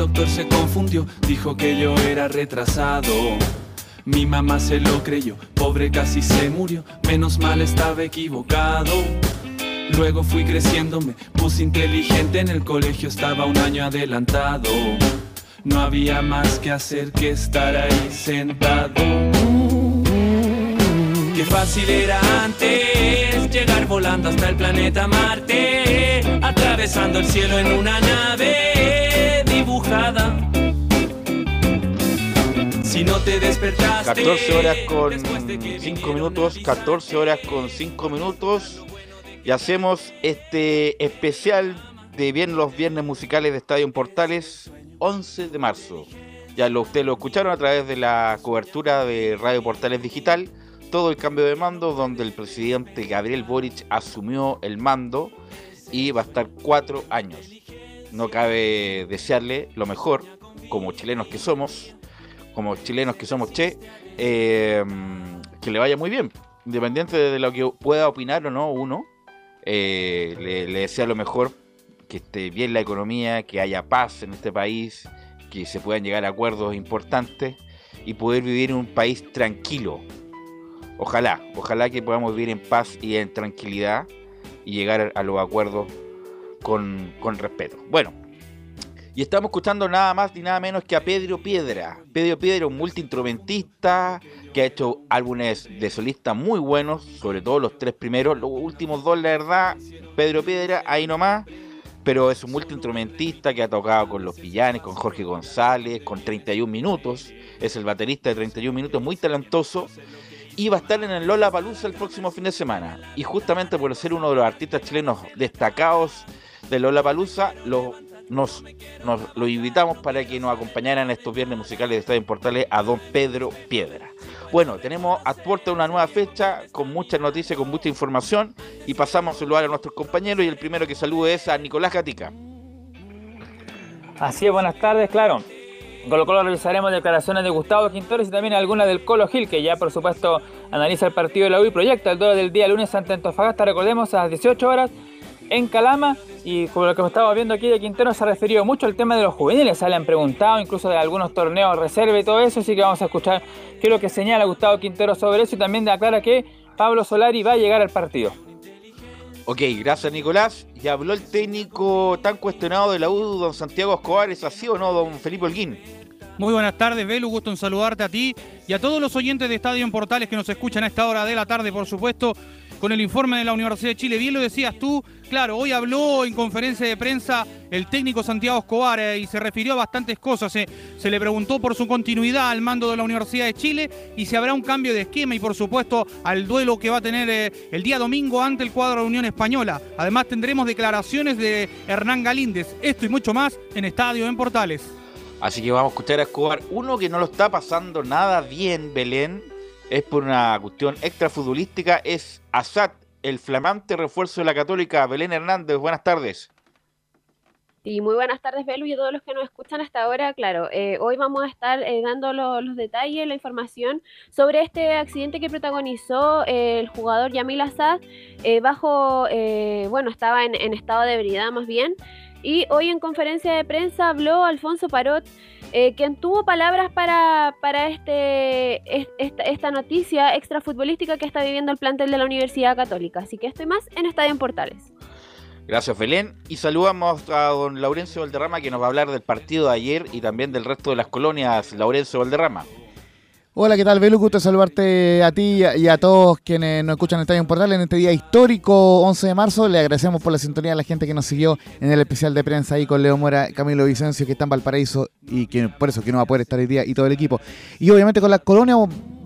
Doctor se confundió, dijo que yo era retrasado. Mi mamá se lo creyó, pobre casi se murió, menos mal estaba equivocado. Luego fui creciendo, me puse inteligente, en el colegio estaba un año adelantado. No había más que hacer que estar ahí sentado. Qué fácil era antes llegar volando hasta el planeta Marte, atravesando el cielo en una nave si no te despertaste. 14 horas con 5 minutos, 14 horas con 5 minutos. Y hacemos este especial de bien los viernes musicales de Estadio Portales, 11 de marzo. Ya lo, ustedes lo escucharon a través de la cobertura de Radio Portales Digital. Todo el cambio de mando, donde el presidente Gabriel Boric asumió el mando y va a estar cuatro años no cabe desearle lo mejor, como chilenos que somos, como chilenos que somos che, eh, que le vaya muy bien, independiente de lo que pueda opinar o no uno, eh, le, le, desea lo mejor, que esté bien la economía, que haya paz en este país, que se puedan llegar a acuerdos importantes y poder vivir en un país tranquilo. Ojalá, ojalá que podamos vivir en paz y en tranquilidad y llegar a los acuerdos con, respeto. Bueno, y estamos escuchando nada más ni nada menos que a Pedro Piedra. Pedro Piedra, un multiinstrumentista que ha hecho álbumes de solista muy buenos, sobre todo los tres primeros, los últimos dos, la verdad, Pedro Piedra, ahí nomás. Pero es un multiinstrumentista que ha tocado con los Villanes, con Jorge González, con 31 minutos. Es el baterista de 31 minutos, muy talentoso. Y va a estar en el Lola Palusa el próximo fin de semana. Y justamente por ser uno de los artistas chilenos destacados de Lola Palusa, lo, nos, lo invitamos para que nos acompañaran estos viernes musicales de Estadio Portales a don Pedro Piedra. Bueno, tenemos a puerta una nueva fecha con muchas noticias, con mucha información y pasamos a saludar a nuestros compañeros y el primero que salude es a Nicolás Gatica. Así es, buenas tardes, claro. Con lo cual revisaremos declaraciones de Gustavo Quintores y también algunas del Colo Gil, que ya por supuesto analiza el partido de la U y proyecta el duelo del día lunes ante Antofagasta, recordemos, a las 18 horas en Calama y como lo que estaba viendo aquí de Quintero se ha referido mucho al tema de los juveniles, se le han preguntado incluso de algunos torneos reserva y todo eso, así que vamos a escuchar qué es lo que señala Gustavo Quintero sobre eso y también aclara que Pablo Solari va a llegar al partido. Ok, gracias Nicolás. Y habló el técnico tan cuestionado de la U, don Santiago Escobar, ¿es así o no, don Felipe Holguín? Muy buenas tardes, Belu, gusto en saludarte a ti y a todos los oyentes de Estadio en Portales que nos escuchan a esta hora de la tarde, por supuesto. Con el informe de la Universidad de Chile. Bien lo decías tú, claro, hoy habló en conferencia de prensa el técnico Santiago Escobar eh, y se refirió a bastantes cosas. Eh. Se le preguntó por su continuidad al mando de la Universidad de Chile y si habrá un cambio de esquema y por supuesto al duelo que va a tener eh, el día domingo ante el cuadro de Unión Española. Además tendremos declaraciones de Hernán Galíndez. Esto y mucho más en Estadio en Portales. Así que vamos a escuchar a Escobar. Uno que no lo está pasando nada bien, Belén, es por una cuestión extrafutbolística, es Asad, el flamante refuerzo de la Católica. Belén Hernández, buenas tardes. Y muy buenas tardes, Belu, y a todos los que nos escuchan hasta ahora. Claro, eh, hoy vamos a estar eh, dando los detalles, la información sobre este accidente que protagonizó eh, el jugador Yamil Assad. bajo, bueno, estaba en, en, estado de ebriedad más bien. Y hoy en conferencia de prensa habló Alfonso Parot, eh, quien tuvo palabras para, para este, esta, esta, noticia extrafutbolística que está viviendo el plantel de la Universidad Católica. Así que estoy más en Estadio en Portales. Gracias, Belén. Y saludamos a don Laurencio Valderrama, que nos va a hablar del partido de ayer y también del resto de las colonias. Laurencio Valderrama. Hola, ¿qué tal, Belu? Gusto saludarte a ti y a, todos quienes nos escuchan en Estadio Portal en este día histórico, 11 de marzo. Le agradecemos por la sintonía a la gente que nos siguió en el especial de prensa ahí con Leo Mora, Camilo Vicencio, que está en Valparaíso y que por eso que no va a poder estar hoy día y todo el equipo. Y obviamente con la colonia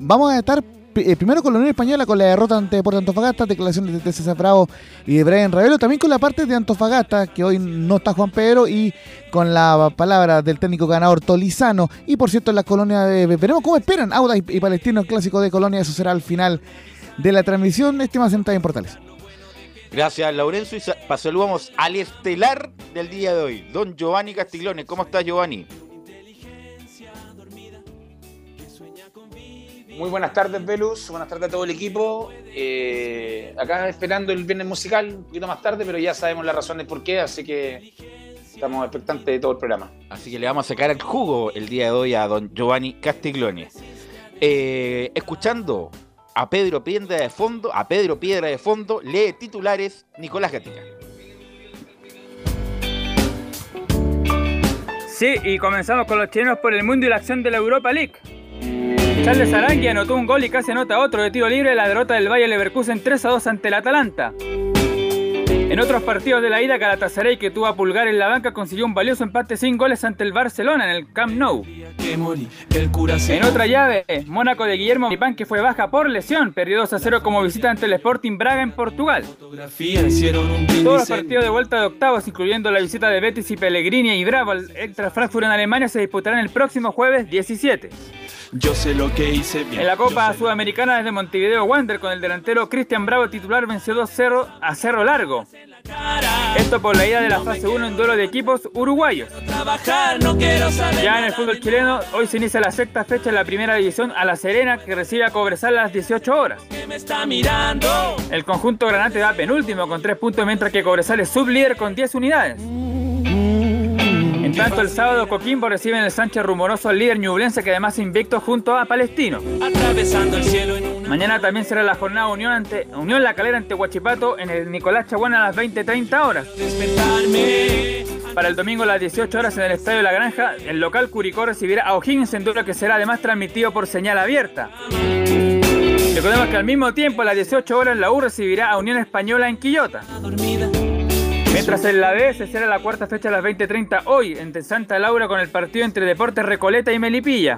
vamos a estar eh, primero con la Unión Española, con la derrota ante Puerto Antofagasta, declaraciones de César Bravo y de Brian Ravelo, también con la parte de Antofagasta, que hoy no está Juan Pedro, y con la palabra del técnico ganador Tolizano. Y por cierto, en la colonia de. Veremos cómo esperan Auda y, Palestino, el clásico de Colonia, eso será al final de la transmisión. Estimas en Portales. Gracias, Laurencio. Y saludamos al estelar del día de hoy, don Giovanni Castiglione. ¿Cómo estás, Giovanni? Muy buenas tardes, Velus. Buenas tardes a todo el equipo. Eh, acá esperando el viernes musical, un poquito más tarde, pero ya sabemos la razón de por qué, así que estamos expectantes de todo el programa. Así que le vamos a sacar el jugo el día de hoy a don Giovanni Castiglione. Eh, escuchando a Pedro Piedra de fondo, a Pedro Piedra de fondo, lee titulares Nicolás Gatica. Sí, y comenzamos con los chilenos por el mundo y la acción de la Europa League. Charles Arangui anotó un gol y casi anota otro de tiro libre la derrota del Valle Leverkusen 3 a 2 ante el Atalanta. En otros partidos de la ida, Galatasaray, que tuvo a Pulgar en la banca, consiguió un valioso empate sin goles ante el Barcelona en el Camp Nou. En otra llave, Mónaco de Guillermo Pipán, que fue baja por lesión, perdió 2 a 0 como visita ante el Sporting Braga en Portugal. Todos los partidos de vuelta de octavos, incluyendo la visita de Betis y Pellegrini y Bravo al Extra Frankfurt en Alemania, se disputarán el próximo jueves 17. Yo sé lo que hice bien. En la Copa Sudamericana desde Montevideo Wander con el delantero Cristian Bravo titular venció 2-0 a Cerro Largo. Esto por la ida de la fase 1 en duelo de equipos uruguayos. Ya en el fútbol chileno, hoy se inicia la sexta fecha en la primera división a La Serena que recibe a Cobresal a las 18 horas. El conjunto granate da penúltimo con 3 puntos mientras que Cobresal es sublíder con 10 unidades tanto, el sábado Coquimbo recibe en el Sánchez rumoroso al líder ñublense que además invicto junto a Palestino. Mañana también será la jornada Unión ante Unión La Calera ante Huachipato en el Nicolás Chaguana a las 20.30 horas. Para el domingo a las 18 horas en el Estadio La Granja, el local Curicó recibirá a O'Higgins en duelo que será además transmitido por señal abierta. Recordemos que al mismo tiempo a las 18 horas la U recibirá a Unión Española en Quillota. Mientras en la B se será la cuarta fecha a las 20.30 hoy entre Santa Laura con el partido entre Deportes Recoleta y Melipilla.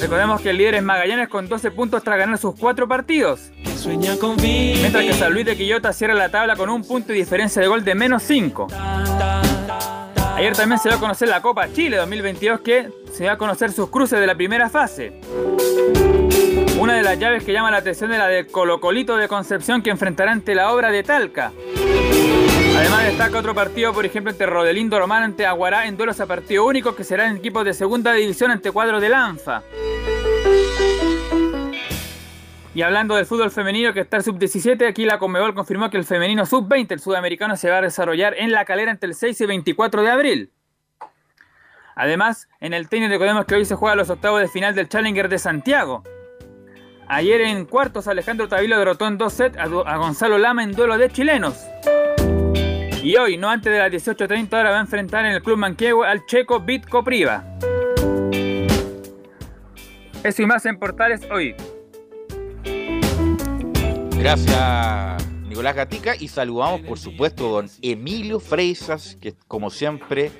Recordemos que el líder es Magallanes con 12 puntos tras ganar sus cuatro partidos. Mientras que San Luis de Quillota cierra la tabla con un punto y diferencia de gol de menos 5. Ayer también se va a conocer la Copa Chile 2022 que se va a conocer sus cruces de la primera fase. Una de las llaves que llama la atención es la de Colocolito de Concepción que enfrentará ante la obra de Talca. Además destaca otro partido, por ejemplo, entre Rodelindo Román ante Aguará en duelos a partido único que será en equipos de segunda división ante cuadro de Lanfa. Y hablando del fútbol femenino que está el sub-17, aquí la Conmebol confirmó que el femenino sub-20, el sudamericano, se va a desarrollar en la calera entre el 6 y 24 de abril. Además, en el tenis recordemos que hoy se juega los octavos de final del Challenger de Santiago. Ayer en cuartos Alejandro Tavilo derrotó en dos sets a Gonzalo Lama en duelo de chilenos. Y hoy, no antes de las 18.30 horas, va a enfrentar en el Club Manquehue al checo Bitco Priva. Eso y más en Portales hoy. Gracias, Nicolás Gatica. Y saludamos, por supuesto, a don Emilio Freisas, que como siempre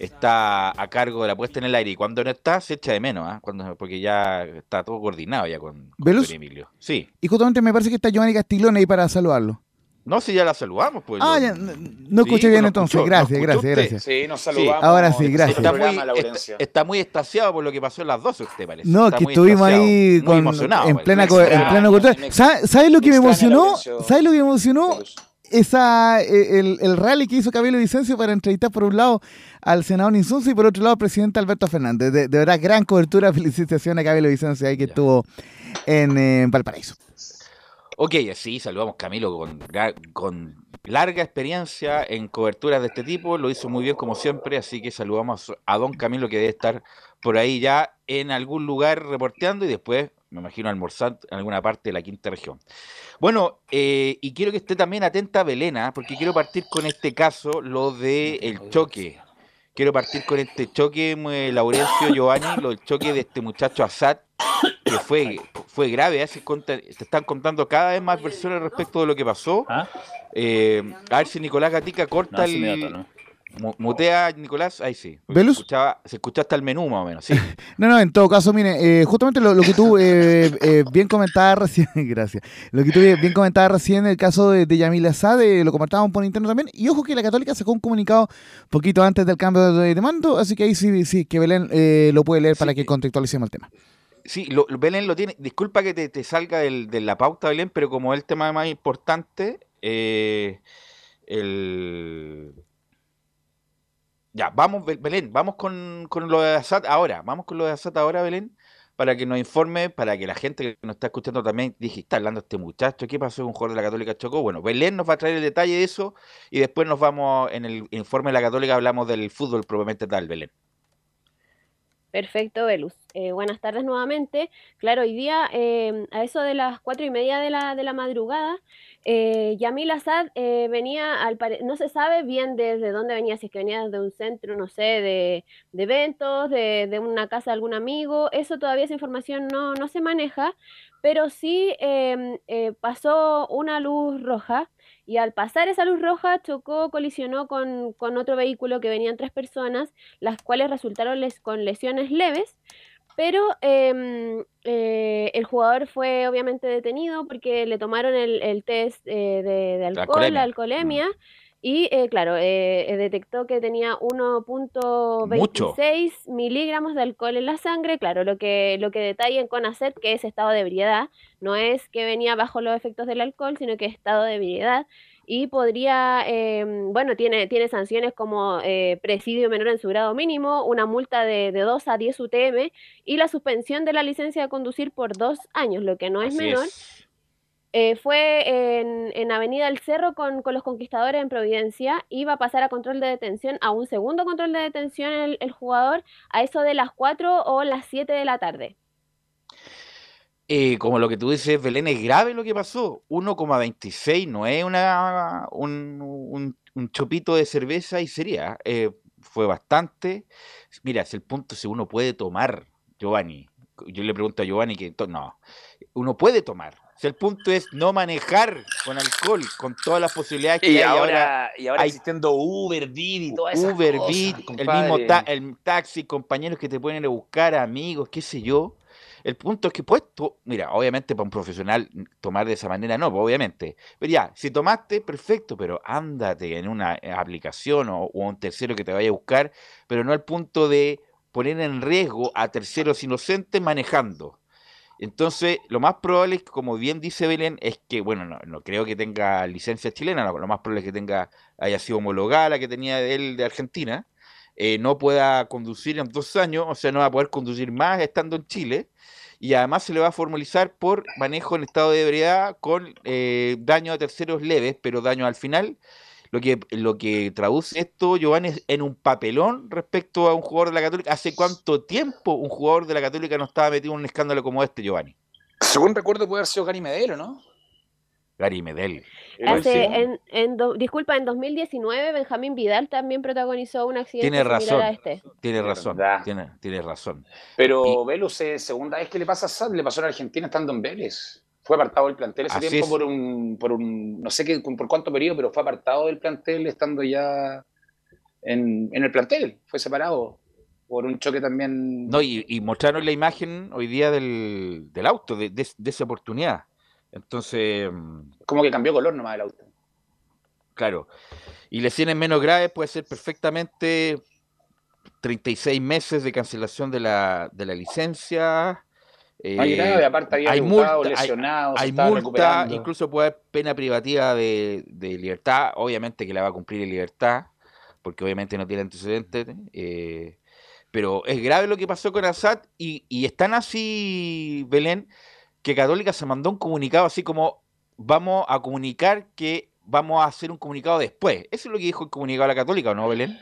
está a cargo de la puesta en el aire. Y cuando no está, se echa de menos, ¿ah? Cuando, porque ya está todo coordinado ya con, Emilio. Sí. Y justamente me parece que está Giovanni Castiglione ahí para saludarlo. No, si ya la saludamos, pues. Ah, ya, no, no Sí, escuché bien entonces. escuchó, gracias, gracias, usted. gracias. Sí, nos saludamos. Ahora sí, en gracias. Está muy, está, Laurencio. está muy extasiado por lo que pasó en las 12, usted parece. No, Está que estuvimos ahí con, en plena, en pleno cultura. me- ¿Sabe- ¿Sabes lo que me emocionó? ¿Sabes lo que me emocionó? Esa, eh, el, el rally que hizo Camilo Vicencio para entrevistar por un lado al senador Insunza y por otro lado al presidente Alberto Fernández. De, de verdad, gran cobertura. Felicitaciones a Camilo Vicencio ahí que estuvo en eh, Valparaíso. Ok, sí, saludamos Camilo con, larga experiencia en coberturas de este tipo, lo hizo muy bien como siempre, así que saludamos a don Camilo que debe estar por ahí ya en algún lugar reporteando y después, me imagino, almorzando en alguna parte de la quinta región. Bueno, eh, y quiero que esté también atenta Belena, porque quiero partir con este caso, lo de el choque. Quiero partir con este choque, eh, Laurencio Giovanni, lo del choque de este muchacho Assad, que fue, fue grave. ¿eh? Se, conta- se están contando cada vez más versiones respecto de lo que pasó. ¿Ah? Eh, a ver si Nicolás Gatica corta No, el. Mutea, Nicolás, ahí sí. ¿Velus? Se escuchaba, se escucha hasta el menú más o menos, sí. No, no, en todo caso, mire, eh, justamente lo, lo que tú eh, eh, bien comentabas recién, gracias, lo que tú bien bien comentabas recién, el caso de, de Yamil Assad, eh, lo comentábamos por interno también, y ojo que la Católica sacó un comunicado poquito antes del cambio de, de mando, así que ahí sí, sí que Belén eh, lo puede leer para que contextualicemos el tema. Sí, lo, Belén lo tiene. Disculpa que te, salga del- de la pauta, Belén, pero como es el tema más importante, eh, el. Ya, vamos, Bel- Belén, vamos con, con lo de Assad ahora. Vamos con lo de Assad ahora, Belén, para que nos informe, para que la gente que nos está escuchando también dije, está hablando este muchacho, ¿qué pasó con un jugador de la Católica Chocó? Bueno, Belén nos va a traer el detalle de eso y después nos vamos, en el informe de la Católica hablamos del fútbol propiamente tal, Belén. Perfecto, Velus. Eh, buenas tardes nuevamente. Claro, hoy día eh, a eso de las cuatro y media de la, de la madrugada, eh, Yamil Assad eh, venía, al no se sabe bien desde dónde venía, si es que venía desde un centro, no sé, de, de eventos, de, de una casa de algún amigo, eso todavía esa información no, no se maneja, pero sí em, eh, pasó una luz roja y al pasar esa luz roja chocó, colisionó con, con otro vehículo que venían tres personas las cuales resultaron les- con lesiones leves, pero em, eh, el jugador fue obviamente detenido porque le tomaron el, el test eh, de, de La alcohol, la alcoholemia. alcoholemia, y eh, claro, eh, eh, detectó que tenía 1.26 miligramos de alcohol en la sangre, claro, lo que, lo que detalla en CONACET que es estado de ebriedad, no es que venía bajo los efectos del alcohol, sino que es estado de ebriedad y podría, eh, bueno, tiene, tiene sanciones como eh, presidio menor en su grado mínimo, una multa de, de 2 a 10 UTM y la suspensión de la licencia de conducir por dos años, lo que no es Así menor. es. Eh, fue en, en Avenida El Cerro con, con los conquistadores en Providencia. Iba a pasar a control de detención, a un segundo control de detención el, jugador, a eso de las 4 o las 7 de la tarde. Eh, como lo que tú dices, Belén, es grave lo que pasó. 1,26 no es una, un, un- un chopito de cerveza y sería. eh, fue bastante. Mira, es el punto si uno puede tomar, Giovanni. Yo le pregunto a Giovanni que no. Uno puede tomar. Si el punto es no manejar con alcohol, con todas las posibilidades que Y hay ahora, y ahora hay- existiendo Uber, Didi y todas esas Uber, cosas, Bit, el mismo ta- el taxi, compañeros que te pueden a buscar, amigos, qué sé yo. El punto es que pues, tú- mira, obviamente para un profesional tomar de esa manera no, pues, obviamente. Pero ya, si tomaste, perfecto, pero ándate en una eh, aplicación o, o a un tercero que te vaya a buscar, pero no al punto de poner en riesgo a terceros inocentes manejando. Entonces, lo más probable es que, como bien dice Belén, es que, bueno, no, creo que tenga licencia chilena, lo más probable es que tenga, haya sido homologada la que tenía él de Argentina, eh, no pueda conducir en dos años, o sea, no va a poder conducir más estando en Chile, y además se le va a formalizar por manejo en estado de ebriedad con eh, daño a terceros leves, pero daño al final. Lo que, lo que traduce esto, Giovanni, es en un papelón respecto a un jugador de la Católica. ¿Hace cuánto tiempo un jugador de la Católica no estaba metido en un escándalo como este, Giovanni? Según recuerdo, puede haber sido Gary Medero, ¿no? Gary Medel. Hace, en, en do- disculpa, en 2019 Benjamín Vidal también protagonizó un accidente Tiene similar razón. a este. Tiene razón, tiene, tiene razón. Pero Y- Velus, eh, segunda vez que le pasa a Sad, le pasó a la Argentina estando en Vélez. Fue apartado del plantel ese Así tiempo es. por un, por un, no sé qué, por cuánto periodo, pero fue apartado del plantel estando ya en, en el plantel. Fue separado por un choque también. No, y, y mostraron la imagen hoy día del, del auto, de, de- de esa oportunidad. Entonces, mm, Como que cambió color nomás el auto. claro. Y lesiones menos graves puede ser perfectamente 36 meses de cancelación de la, de la licencia. No hay eh, grave, aparte había hay multa, hay- lesionado, se hay estaba multa, incluso puede haber pena privativa de, de libertad, obviamente que la va a cumplir en libertad, porque obviamente no tiene antecedentes, eh, pero es grave lo que pasó con Assad y, y es tan así, Belén, que Católica se mandó un comunicado así como vamos a comunicar que vamos a hacer un comunicado después. Eso es lo que dijo el comunicado de la Católica, ¿o no, Belén?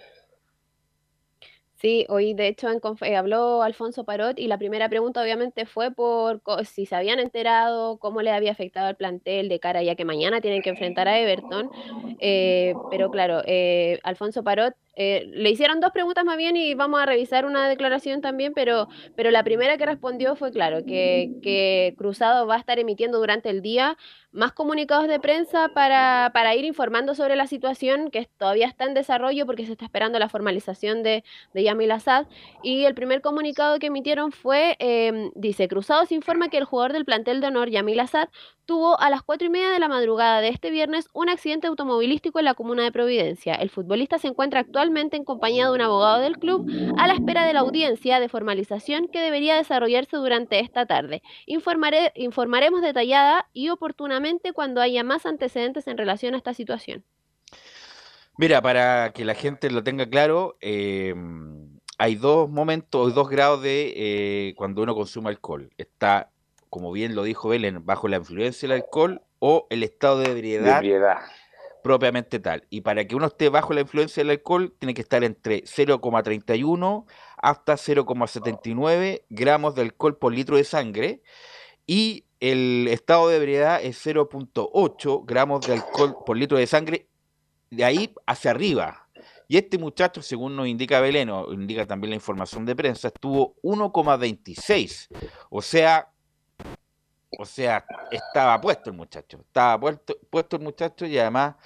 Sí, hoy de hecho en conf- eh, habló Alfonso Parot y la primera pregunta obviamente fue por si se habían enterado, cómo le había afectado al plantel de cara ya que mañana tienen que enfrentar a Everton. Eh, pero claro, eh, Alfonso Parot eh, le hicieron dos preguntas más bien y vamos a revisar una declaración también, pero, pero la primera que respondió fue claro, que, que Cruzado va a estar emitiendo durante el día más comunicados de prensa para, para ir informando sobre la situación que todavía está en desarrollo porque se está esperando la formalización de, de Yamil Assad. Y el primer comunicado que emitieron fue, eh, dice, Cruzados informa que el jugador del plantel de honor, Yamil Assad, tuvo a las cuatro y media de la madrugada de este viernes un accidente automovilístico en la comuna de Providencia. El futbolista se encuentra actualmente en compañía de un abogado del club a la espera de la audiencia de formalización que debería desarrollarse durante esta tarde. Informaré, informaremos detallada y oportunamente cuando haya más antecedentes en relación a esta situación. Mira, para que la gente lo tenga claro, eh, hay dos momentos, dos grados de eh, cuando uno consume alcohol. Está, como bien lo dijo Belén, bajo la influencia del alcohol o el estado de De ebriedad ebriedad. Propiamente tal. Y para que uno esté bajo la influencia del alcohol, tiene que estar entre 0,31 hasta 0,79 gramos de alcohol por litro de sangre. Y el estado de ebriedad es 0,8 gramos de alcohol por litro de sangre, de ahí hacia arriba. Y este muchacho, según nos indica Belén, o indica también la información de prensa, estuvo 1,26. O sea, o sea, estaba puesto el muchacho. Estaba puesto, puesto el muchacho y además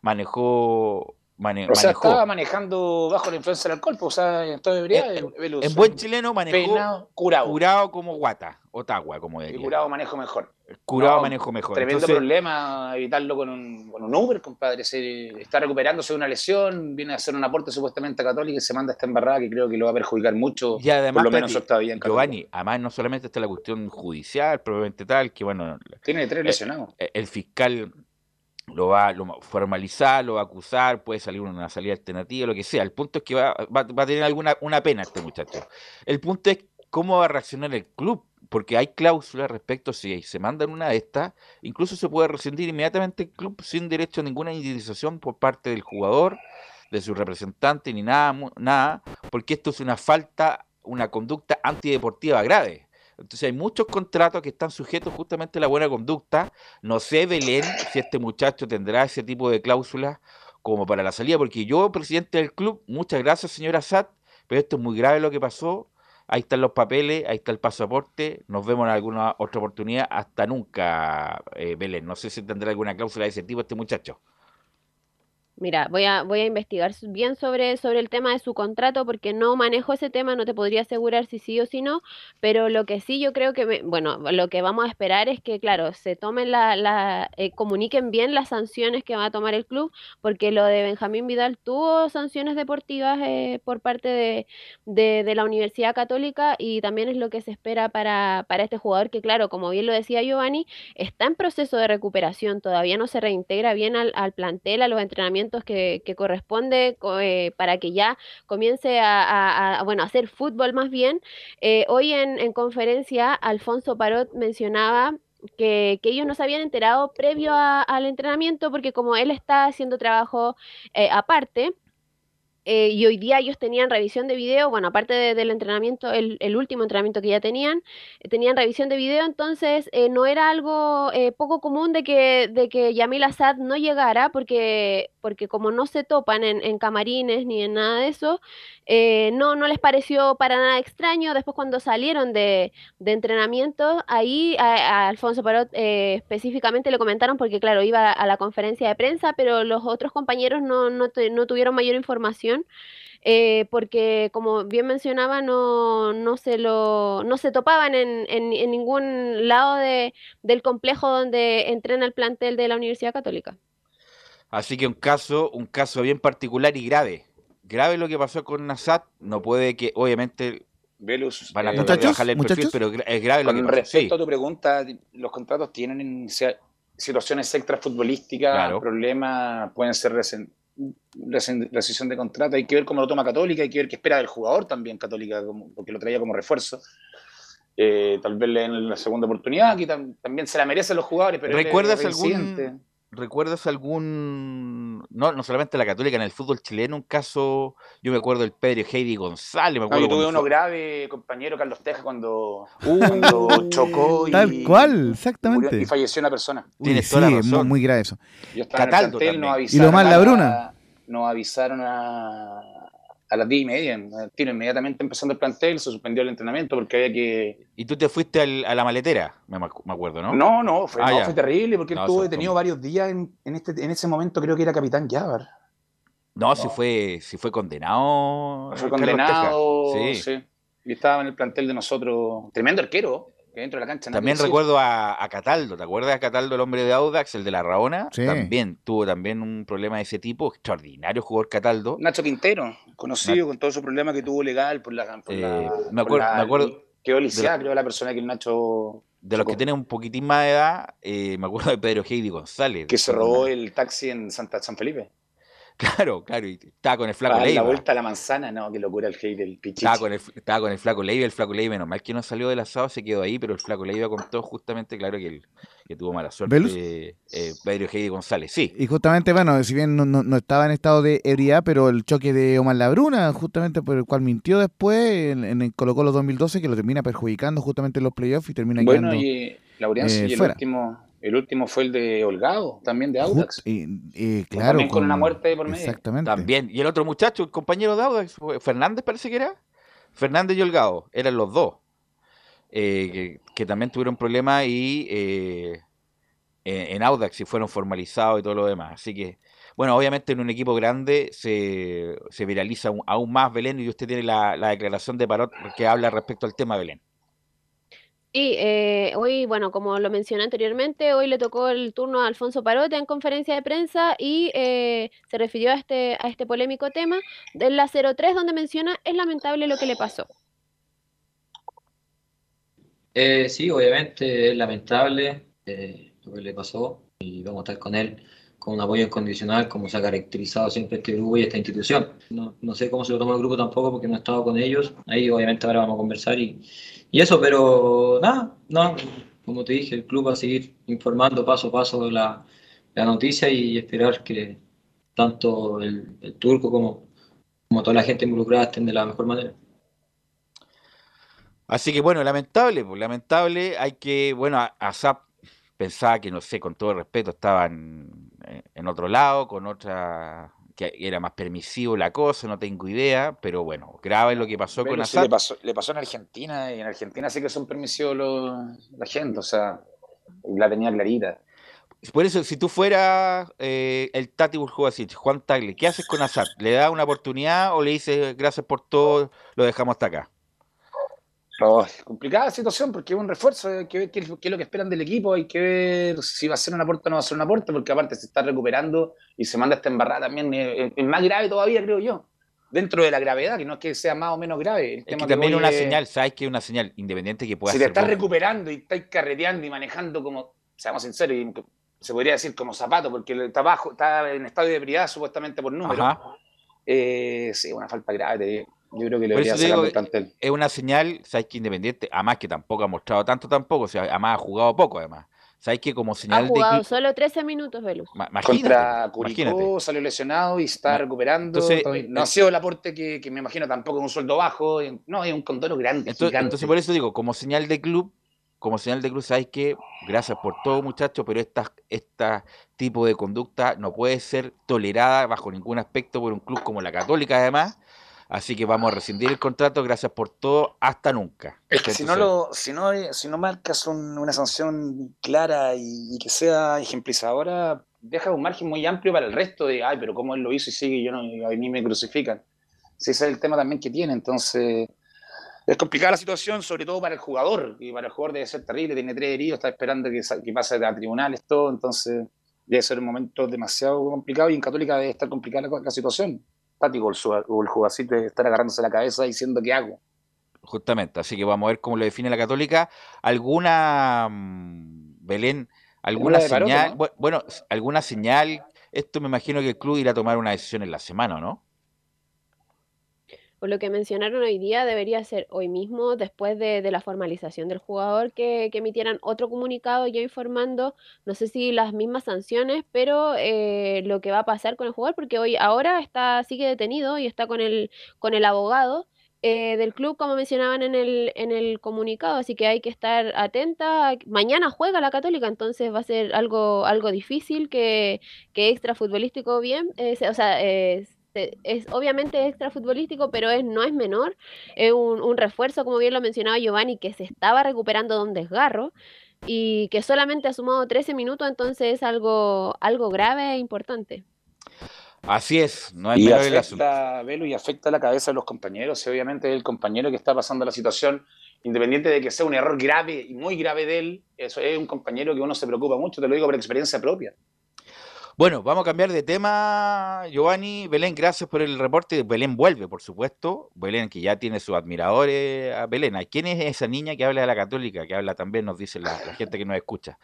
manejó. Mane- O sea, manejó. estaba manejando bajo la influencia del alcohol, pues, o sea, ebriedad. En- Velus. En buen chileno manejó Peinado, curado. curado como guata, o tagua, como Y diría. curado manejo mejor. Curado No, manejo mejor. Tremendo Entonces, problema evitarlo con un, con un Uber, compadre. Se, está recuperándose de una lesión, viene a hacer un aporte supuestamente a Católica y se manda esta embarrada que creo que lo va a perjudicar mucho. y además, por lo menos está bien. Giovanni, además no solamente está la cuestión judicial, probablemente tal, que bueno, Tiene tres Eh, lesionados. eh, el fiscal lo va a formalizar, lo va a acusar, puede salir una salida alternativa, lo que sea. El punto es que va, va- va a tener alguna una pena este muchacho. El punto es cómo va a reaccionar el club, porque hay cláusulas respecto si se mandan una de estas, incluso se puede rescindir inmediatamente el club sin derecho a ninguna indemnización por parte del jugador, de su representante, ni nada, nada, porque esto es una falta, una conducta antideportiva grave. Entonces hay muchos contratos que están sujetos justamente a la buena conducta. No sé, Belén, si este muchacho tendrá ese tipo de cláusulas como para la salida, porque yo, presidente del club, muchas gracias, señora Sat, pero esto es muy grave lo que pasó. Ahí están los papeles, ahí está el pasaporte. Nos vemos en alguna otra oportunidad. Hasta nunca, eh, Belén. No sé si tendrá alguna cláusula de ese tipo este muchacho. Mira, voy a, voy a investigar bien sobre, sobre el tema de su contrato porque no manejo ese tema, no te podría asegurar si sí o si no, pero lo que sí yo creo que, me- bueno, lo que vamos a esperar es que, claro, se tomen la, la eh, comuniquen bien las sanciones que va a tomar el club, porque lo de Benjamín Vidal tuvo sanciones deportivas eh, por parte de, de, de la Universidad Católica y también es lo que se espera para, para este jugador que, claro, como bien lo decía Giovanni, está en proceso de recuperación, todavía no se reintegra bien al, al plantel, a los entrenamientos que, corresponde co- eh, para que ya comience a, bueno, hacer fútbol más bien. Eh, hoy en, en conferencia, Alfonso Parot mencionaba que, ellos no se habían enterado previo al entrenamiento porque como él está haciendo trabajo eh, aparte, eh, y hoy día ellos tenían revisión de video, bueno, aparte de- del entrenamiento, el, el último entrenamiento que ya tenían, eh, tenían revisión de video, entonces eh, no era algo eh, poco común de que, de que Yamil Assad no llegara, porque, porque como no se topan en, en camarines ni en nada de eso, eh, no, no les pareció para nada extraño. Después cuando salieron de, de entrenamiento, ahí a, Alfonso Parot específicamente le comentaron, porque claro, iba a la conferencia de prensa, pero los otros compañeros no, no, no tuvieron mayor información. Eh, porque como bien mencionaba, no, no, se, lo, no se topaban en, en, ningún lado de, del complejo donde entrena el plantel de la Universidad Católica. Así que un caso, un caso bien particular y grave. Grave lo que pasó con Nassat, no puede que, obviamente, Velus, van a eh, bajarle el perfil, pero es grave lo que pasó. Respecto a tu pregunta, los contratos tienen situaciones extrafutbolísticas, problemas, pueden ser rescisión de contrato, hay que ver cómo lo toma Católica, hay que ver qué espera del jugador también Católica, porque lo traía como refuerzo. Eh, tal vez le den la segunda oportunidad, que también se la merecen los jugadores. Pero ¿Recuerdas algún, ¿Recuerdas algún, no, no solamente la católica, en el fútbol chileno, un caso, yo me acuerdo del Pedro Heidi González, me acuerdo. No, tuve uno grave, compañero Carlos Teja, cuando, uh, chocó y. Tal cual, exactamente. y falleció una persona. Tienes toda la razón. Muy, grave eso. Yo estaba Cataldo en el no y lo más la Bruna. Nos avisaron a, a las 10 y media, tiro inmediatamente empezando el plantel, se suspendió el entrenamiento porque había que... ¿Y tú te fuiste a la maletera? Me, acuerdo, ¿no? No, no, fue, ah, terrible porque él estuvo detenido varios días en, este, en ese momento, creo que era capitán Yavar. No, si fue, si fue condenado. Fue condenado, sí. sí. Y estaba en el plantel de nosotros, tremendo arquero dentro de la cancha. También recuerdo a, Cataldo, ¿te acuerdas de Cataldo, el hombre de Audax, el de la Raona? También tuvo también un problema de ese tipo, extraordinario jugador Cataldo. Nacho Quintero, conocido con todo su problema que tuvo legal por la... Por eh, me acuerdo, me acuerdo quedó lisiada, creo, la persona que el Nacho... De los que tienen un poquitín más de edad, eh, me acuerdo de Pedro Heidi González. Que se robó el taxi en Santa, San Felipe. Claro, claro, y estaba con el flaco Leiva. La vuelta a la manzana, no, qué locura el hate del pichichi. Estaba con el, estaba con el flaco Leiva, el flaco Leiva, menos mal que no salió del asado, se quedó ahí, pero el flaco Leiva contó justamente, claro, que, el, que tuvo mala suerte. Eh, eh, Pedro Heidi González, sí. Y justamente, bueno, si bien no, no, estaba en estado de ebriedad, pero el choque de Omar Labruna, justamente por el cual mintió después en, el Colo Colo 2012, que lo termina perjudicando justamente en los playoffs y termina bueno, y Laurianza eh, y el último el último fue el de Holgado, también de Audax. Y, claro, también con, una muerte por medio. Exactamente. También. Y el otro muchacho, el compañero de Audax, Fernández parece que era. Fernández y Holgado, eran los dos. Eh, que, también tuvieron problemas y eh, en Audax y fueron formalizados y todo lo demás. Así que, bueno, obviamente en un equipo grande se, viraliza aún más Belén y usted tiene la, la declaración de Parot que habla respecto al tema Belén. Sí, eh, hoy, bueno, como lo mencioné anteriormente, hoy le tocó el turno a Alfonso Parote en conferencia de prensa y eh, se refirió a este, a este polémico tema de la 03, donde menciona es lamentable lo que le pasó. Eh, sí, obviamente es lamentable lo que le pasó y vamos a estar con él con un apoyo incondicional, como se ha caracterizado siempre este grupo y esta institución. No sé cómo se lo toma el grupo tampoco porque no he estado con ellos. Ahí obviamente ahora vamos a conversar y, y eso, pero nada, no, como te dije, el club va a seguir informando paso a paso la, la noticia y esperar que tanto el, turco como, como toda la gente involucrada estén de la mejor manera. Así que bueno, lamentable, pues lamentable, hay que, bueno, ASAP pensaba que, no sé, con todo el respeto, estaban en otro lado, con otra que era más permisivo la cosa, no tengo idea, pero bueno, grave lo que pasó con Assad. le, pasó, le pasó en Argentina, y en Argentina sí que son permisivos la gente, o sea, la tenía clarita. Por eso, si tú fueras eh, el Tati Burjovacich, Juan Tagle, ¿qué haces con Assad? ¿Le das una oportunidad o le dices gracias por todo, lo dejamos hasta acá? Complicada situación porque es un refuerzo, hay que ver qué, es lo que esperan del equipo, hay que ver si va a ser un aporte o no va a ser un aporte, porque aparte se está recuperando y se manda esta embarrada también, es, más grave todavía, creo yo, dentro de la gravedad, que no es que sea más o menos grave. es que también es una señal, ¿sabes que es una señal independiente que pueda Si te estás recuperando y estás carreteando y manejando como, seamos sinceros, y se podría decir como zapato, porque está, bajo, está en estado de ebriedad supuestamente por número. Eh, sí, una falta grave, yo creo que le debería ser Es una señal, sabes que Independiente, además que tampoco ha mostrado tanto tampoco, o sea, además ha jugado poco además. Sabes que como señal ha jugado solo 13 minutos, Velus. Contra Curicó salió lesionado y está recuperando. no ha sido el aporte que, me imagino tampoco es un sueldo bajo. No, es un condoro grande. Entonces, entonces, por eso digo, como señal de club, como señal de club, sabes que gracias por todo, muchachos, pero este esta tipo de conducta no puede ser tolerada bajo ningún aspecto por un club como la Católica, además Así que vamos a rescindir el contrato, gracias por todo, hasta nunca. si no, lo, si no, si no marcas una sanción clara y, que sea ejemplizadora, deja un margen muy amplio para el resto de, ay, pero cómo él lo hizo y sigue, yo no, a mí me crucifican. Si ese es el tema también que tiene, entonces es complicada la situación, sobre todo para el jugador, y para el jugador debe ser terrible, tiene tres heridos, está esperando que, que pase a tribunales, todo, entonces debe ser un momento demasiado complicado y en Católica debe estar complicada la situación o el, jugacito de estar agarrándose la cabeza diciendo qué hago. Justamente, así que vamos a ver cómo lo define la Católica. ¿Alguna, mm, Belén, alguna señal? Bueno, alguna señal. Esto me imagino que el club irá a tomar una decisión en la semana, ¿no? Por lo que mencionaron hoy día, debería ser hoy mismo, después de, la formalización del jugador, que, emitieran otro comunicado ya informando, no sé si las mismas sanciones, pero eh, lo que va a pasar con el jugador, porque hoy ahora está sigue detenido y está con el, con el abogado. Eh, del club, como mencionaban en el, en el comunicado, así que hay que estar atenta. Mañana juega la Católica, entonces va a ser algo, algo difícil que, que extra futbolístico bien, eh, o sea, es obviamente extra futbolístico, pero es, no es menor. Es un, refuerzo, como bien lo mencionaba Giovanni, que se estaba recuperando de un desgarro y que solamente ha sumado 13 minutos, entonces es algo, algo grave e importante. Así es, no y afecta, Velo, y afecta la cabeza de los compañeros. Y obviamente el compañero que está pasando la situación, independiente de que sea un error grave y muy grave de él, eso es un compañero que uno se preocupa mucho, te lo digo por experiencia propia. Bueno, vamos a cambiar de tema, Giovanni. Belén, gracias por el reporte. Belén vuelve, por supuesto. Belén, que ya tiene sus admiradores a Belén. ¿Quién es esa niña que habla de la católica? Que habla también, nos dice la gente que nos escucha.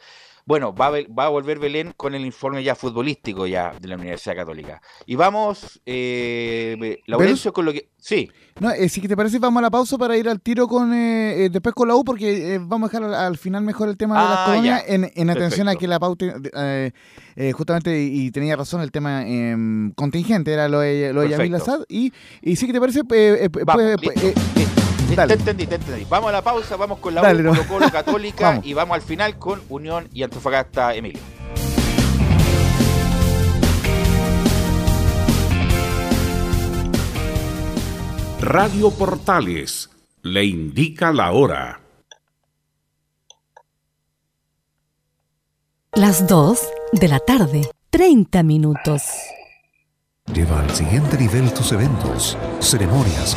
Bueno, va a, volver Belén con el informe ya futbolístico ya de la Universidad Católica. Y vamos, eh, Laurencio, con lo que... Sí. No, eh, si te parece, vamos a la pausa para ir al tiro con eh, eh, después con la U, porque vamos a dejar al, final mejor el tema de las ah, colonias en, atención a que la pauta, justamente, y, tenía razón, el tema em, contingente era lo de, lo de Yamil Assad. Y, y sí que te parece, te entendí, te entendí. Vamos a la pausa, vamos con la Dale, U, Colo Católica y vamos al final con Unión y Antofagasta Emilio. Radio Portales le indica la hora. Las 2 de la tarde, 30 minutos. Lleva al siguiente nivel tus eventos, ceremonias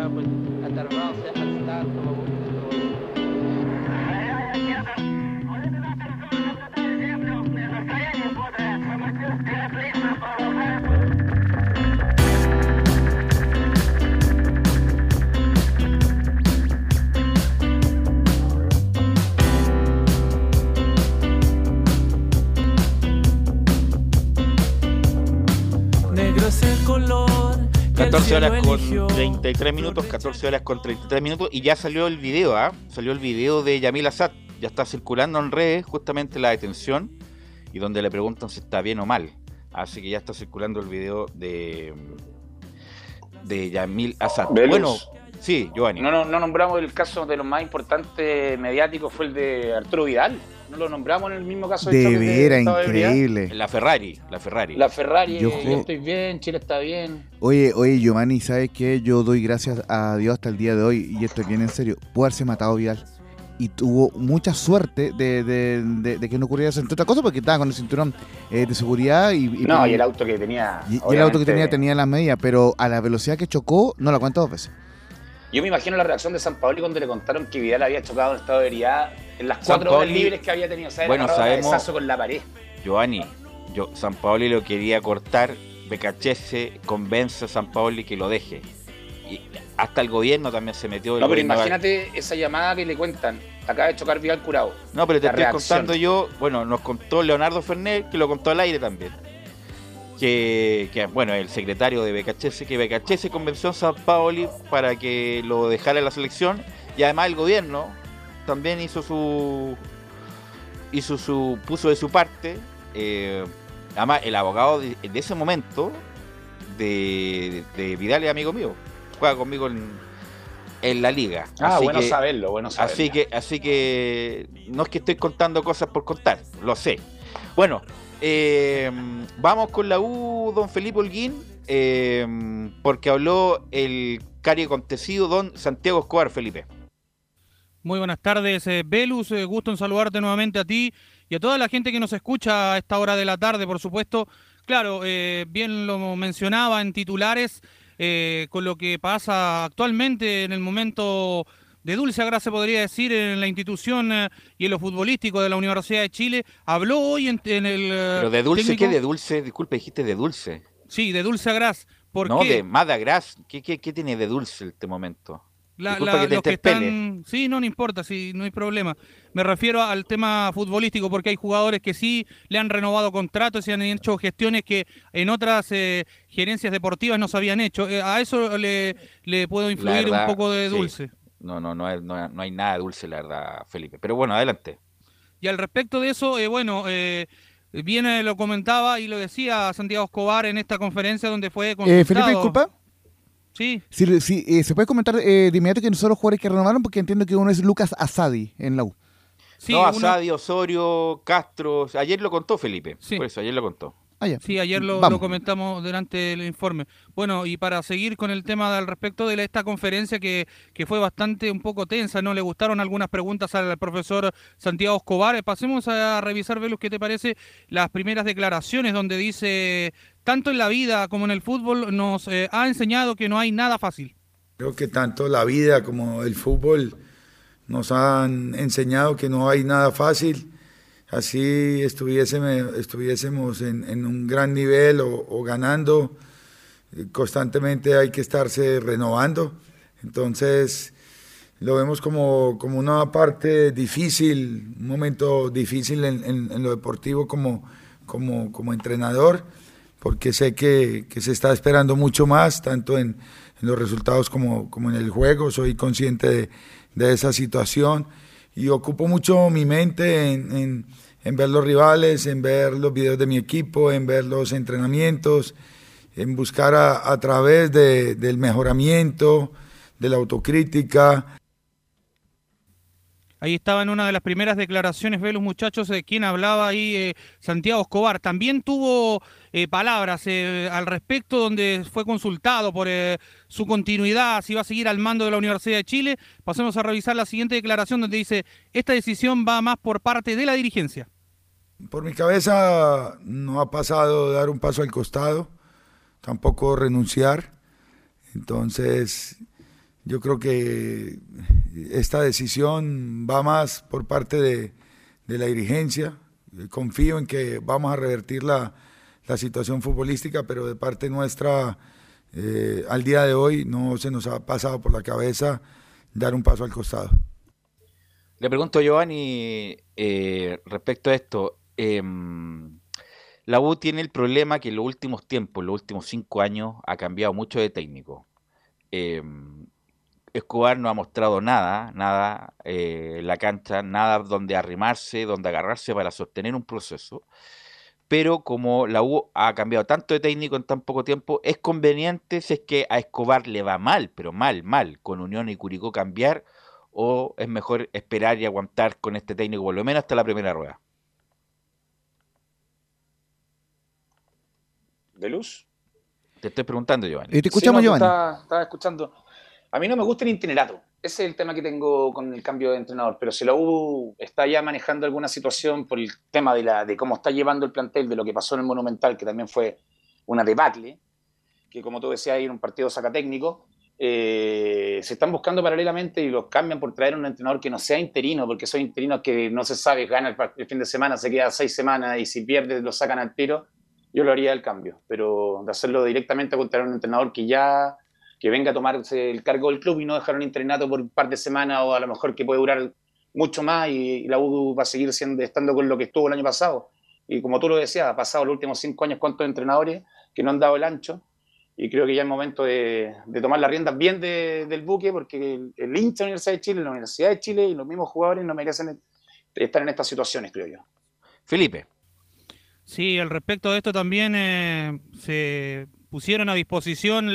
happened. 14 horas con 33 minutos, 14 horas con 33 minutos y ya salió el video, ¿ah? Salió el video de Yamil Assad, ya está circulando en redes justamente la detención y donde le preguntan si está bien o mal. Así que ya está circulando el video de de Yamil Assad. Bueno, sí, Giovanni. No, no, no nombramos el caso de los más importantes mediáticos, fue el de Arturo Vidal no lo nombramos en el mismo caso de, de vera, increíble. La Ferrari, la Ferrari. La Ferrari, yo, estoy bien, Chile está bien. Oye, oye, Giovanni, ¿sabes qué? Yo doy gracias a Dios hasta el día de hoy, y estoy bien en serio, pudo haberse matado Vidal. Y tuvo mucha suerte de, de, que no ocurriera eso, entre otras cosas, porque estaba con el cinturón eh, de seguridad y, No, y el auto que tenía. Y, el auto que tenía tenía las medidas, pero a la velocidad que chocó, no la cuenta dos veces. Yo me imagino la reacción de San Paolo cuando le contaron que Vidal había chocado en estado de veridad en las cuatro horas libres que había tenido. O sea, bueno, sabemos, con la pared. Giovanni, yo, San Paoli lo quería cortar, Becachese convence a San Paoli que lo deje. Y hasta el gobierno también se metió. No, pero imagínate esa llamada que le cuentan. Acaba de chocar Vidal curado. No, pero te estoy contando yo, bueno, nos contó Leonardo Fernet, que lo contó al aire también que, bueno, el secretario de BKHS, que BKHS convenció a San Paoli para que lo dejara en la selección y además el gobierno también hizo su hizo su puso de su parte eh, además el abogado de, ese momento de, Vidal es amigo mío juega conmigo en, la liga. Ah bueno saberlo bueno saberlo. así que así que no es que estoy contando cosas por contar lo sé. Bueno eh, vamos con la U, don Felipe Holguín, eh, porque habló el cari acontecido, don Santiago Escobar, Felipe. Muy buenas tardes, eh, Velus. Gusto en saludarte nuevamente a ti y a toda la gente que nos escucha a esta hora de la tarde, por supuesto. Claro, bien lo mencionaba en titulares, con lo que pasa actualmente en el momento de dulce grasa, se podría decir, en la institución eh, y en lo futbolístico de la Universidad de Chile. Habló hoy en, el. Eh, Pero de dulce, ¿qué de dulce? Disculpe, dijiste de dulce. Sí, de dulce a ¿Por no, qué? de Mada Gras. ¿Qué, qué, qué tiene de dulce este momento? La, que que están, sí, no, no importa, sí, no hay problema. Me refiero al tema futbolístico porque hay jugadores que sí le han renovado contratos y han hecho gestiones que en otras eh, gerencias deportivas no se habían hecho. a eso le, le puedo influir un poco de dulce. No, no, no hay, no, hay nada dulce, la verdad, Felipe. Pero bueno, adelante. Y al respecto de eso, eh, bueno, eh, viene, lo comentaba y lo decía Santiago Escobar en esta conferencia donde fue consultado. Eh, Felipe, disculpa. Sí. Sí, eh, ¿Se puede comentar de inmediato que no son los jugadores que renovaron? Porque entiendo que uno es Lucas Asadi en la U. Sí, no, Asadi, Osorio, Castro. Ayer lo contó Felipe. Sí. Por eso, ayer lo contó. Ah, sí, ayer lo, comentamos durante del informe. Bueno, y para seguir con el tema al respecto de esta conferencia que, que fue bastante un poco tensa, ¿no? Le gustaron algunas preguntas al profesor Santiago Escobar. Eh, pasemos a revisar, Velus, ¿qué te parece? Las primeras declaraciones donde dice, tanto en la vida como en el fútbol nos eh, ha enseñado que no hay nada fácil. Creo que tanto la vida como el fútbol nos han enseñado que no hay nada fácil así estuviésemos, estuviésemos en, un gran nivel o, ganando, eh, constantemente hay que estarse renovando. Entonces, lo vemos como, como una parte difícil, un momento difícil en, lo deportivo como, como, como, entrenador, porque sé que, que, se está esperando mucho más, tanto en, los resultados como, como, en el juego. Soy consciente de, de esa situación y ocupo mucho mi mente en, en, ver los rivales, en ver los videos de mi equipo, en ver los entrenamientos, en buscar a, través de, del mejoramiento, de la autocrítica, Ahí estaba en una de las primeras declaraciones, ve los muchachos, de quien hablaba ahí eh, Santiago Escobar. También tuvo eh, palabras eh, al respecto donde fue consultado por su continuidad, si va a seguir al mando de la Universidad de Chile. Pasemos a revisar la siguiente declaración donde dice, esta decisión va más por parte de la dirigencia. Por mi cabeza no ha pasado dar un paso al costado, tampoco renunciar. Entonces, yo creo que esta decisión va más por parte de, la dirigencia. Confío en que vamos a revertir la, situación futbolística, pero de parte nuestra, eh, al día de hoy, no se nos ha pasado por la cabeza dar un paso al costado. Le pregunto, Giovanni, eh, respecto a esto, em, la U tiene el problema que en los últimos tiempos, en los últimos cinco años, ha cambiado mucho de técnico. Em, Escobar no ha mostrado nada, nada eh, en la cancha, nada donde arrimarse, donde agarrarse para sostener un proceso. Pero como la U ha cambiado tanto de técnico en tan poco tiempo, es conveniente si es que a Escobar le va mal, pero mal, mal, con Unión y Curicó cambiar, o es mejor esperar y aguantar con este técnico por lo menos hasta la primera rueda. ¿De luz? Te estoy preguntando, Giovanni. Y te escuchamos, Giovanni. Estaba, escuchando. A mí no me gusta el itinerato. Ese es el tema que tengo con el cambio de entrenador. Pero si la U está ya manejando alguna situación por el tema de, la, de cómo está llevando el plantel, de lo que pasó en el Monumental, que también fue una debacle, que como tú decías, era un partido saca técnico, eh, se están buscando paralelamente y los cambian por traer un entrenador que no sea interino, porque son interinos que no se sabe, gana el, fin de semana, se queda seis semanas y si pierde lo sacan al tiro yo lo haría el cambio, pero de hacerlo directamente contra un entrenador que ya que venga a tomarse el cargo del club y no dejar un entrenato por un par de semanas o a lo mejor que puede durar mucho más y, la U va a seguir siendo, estando con lo que estuvo el año pasado. Y como tú lo decías, ha pasado los últimos cinco años cuántos entrenadores que no han dado el ancho y creo que ya es momento de, tomar las riendas bien del buque porque el, el, hincha de la Universidad de Chile, la Universidad de Chile y los mismos jugadores no merecen estar en estas situaciones, creo yo. Felipe. Sí, al respecto de esto también eh, se pusieron a disposición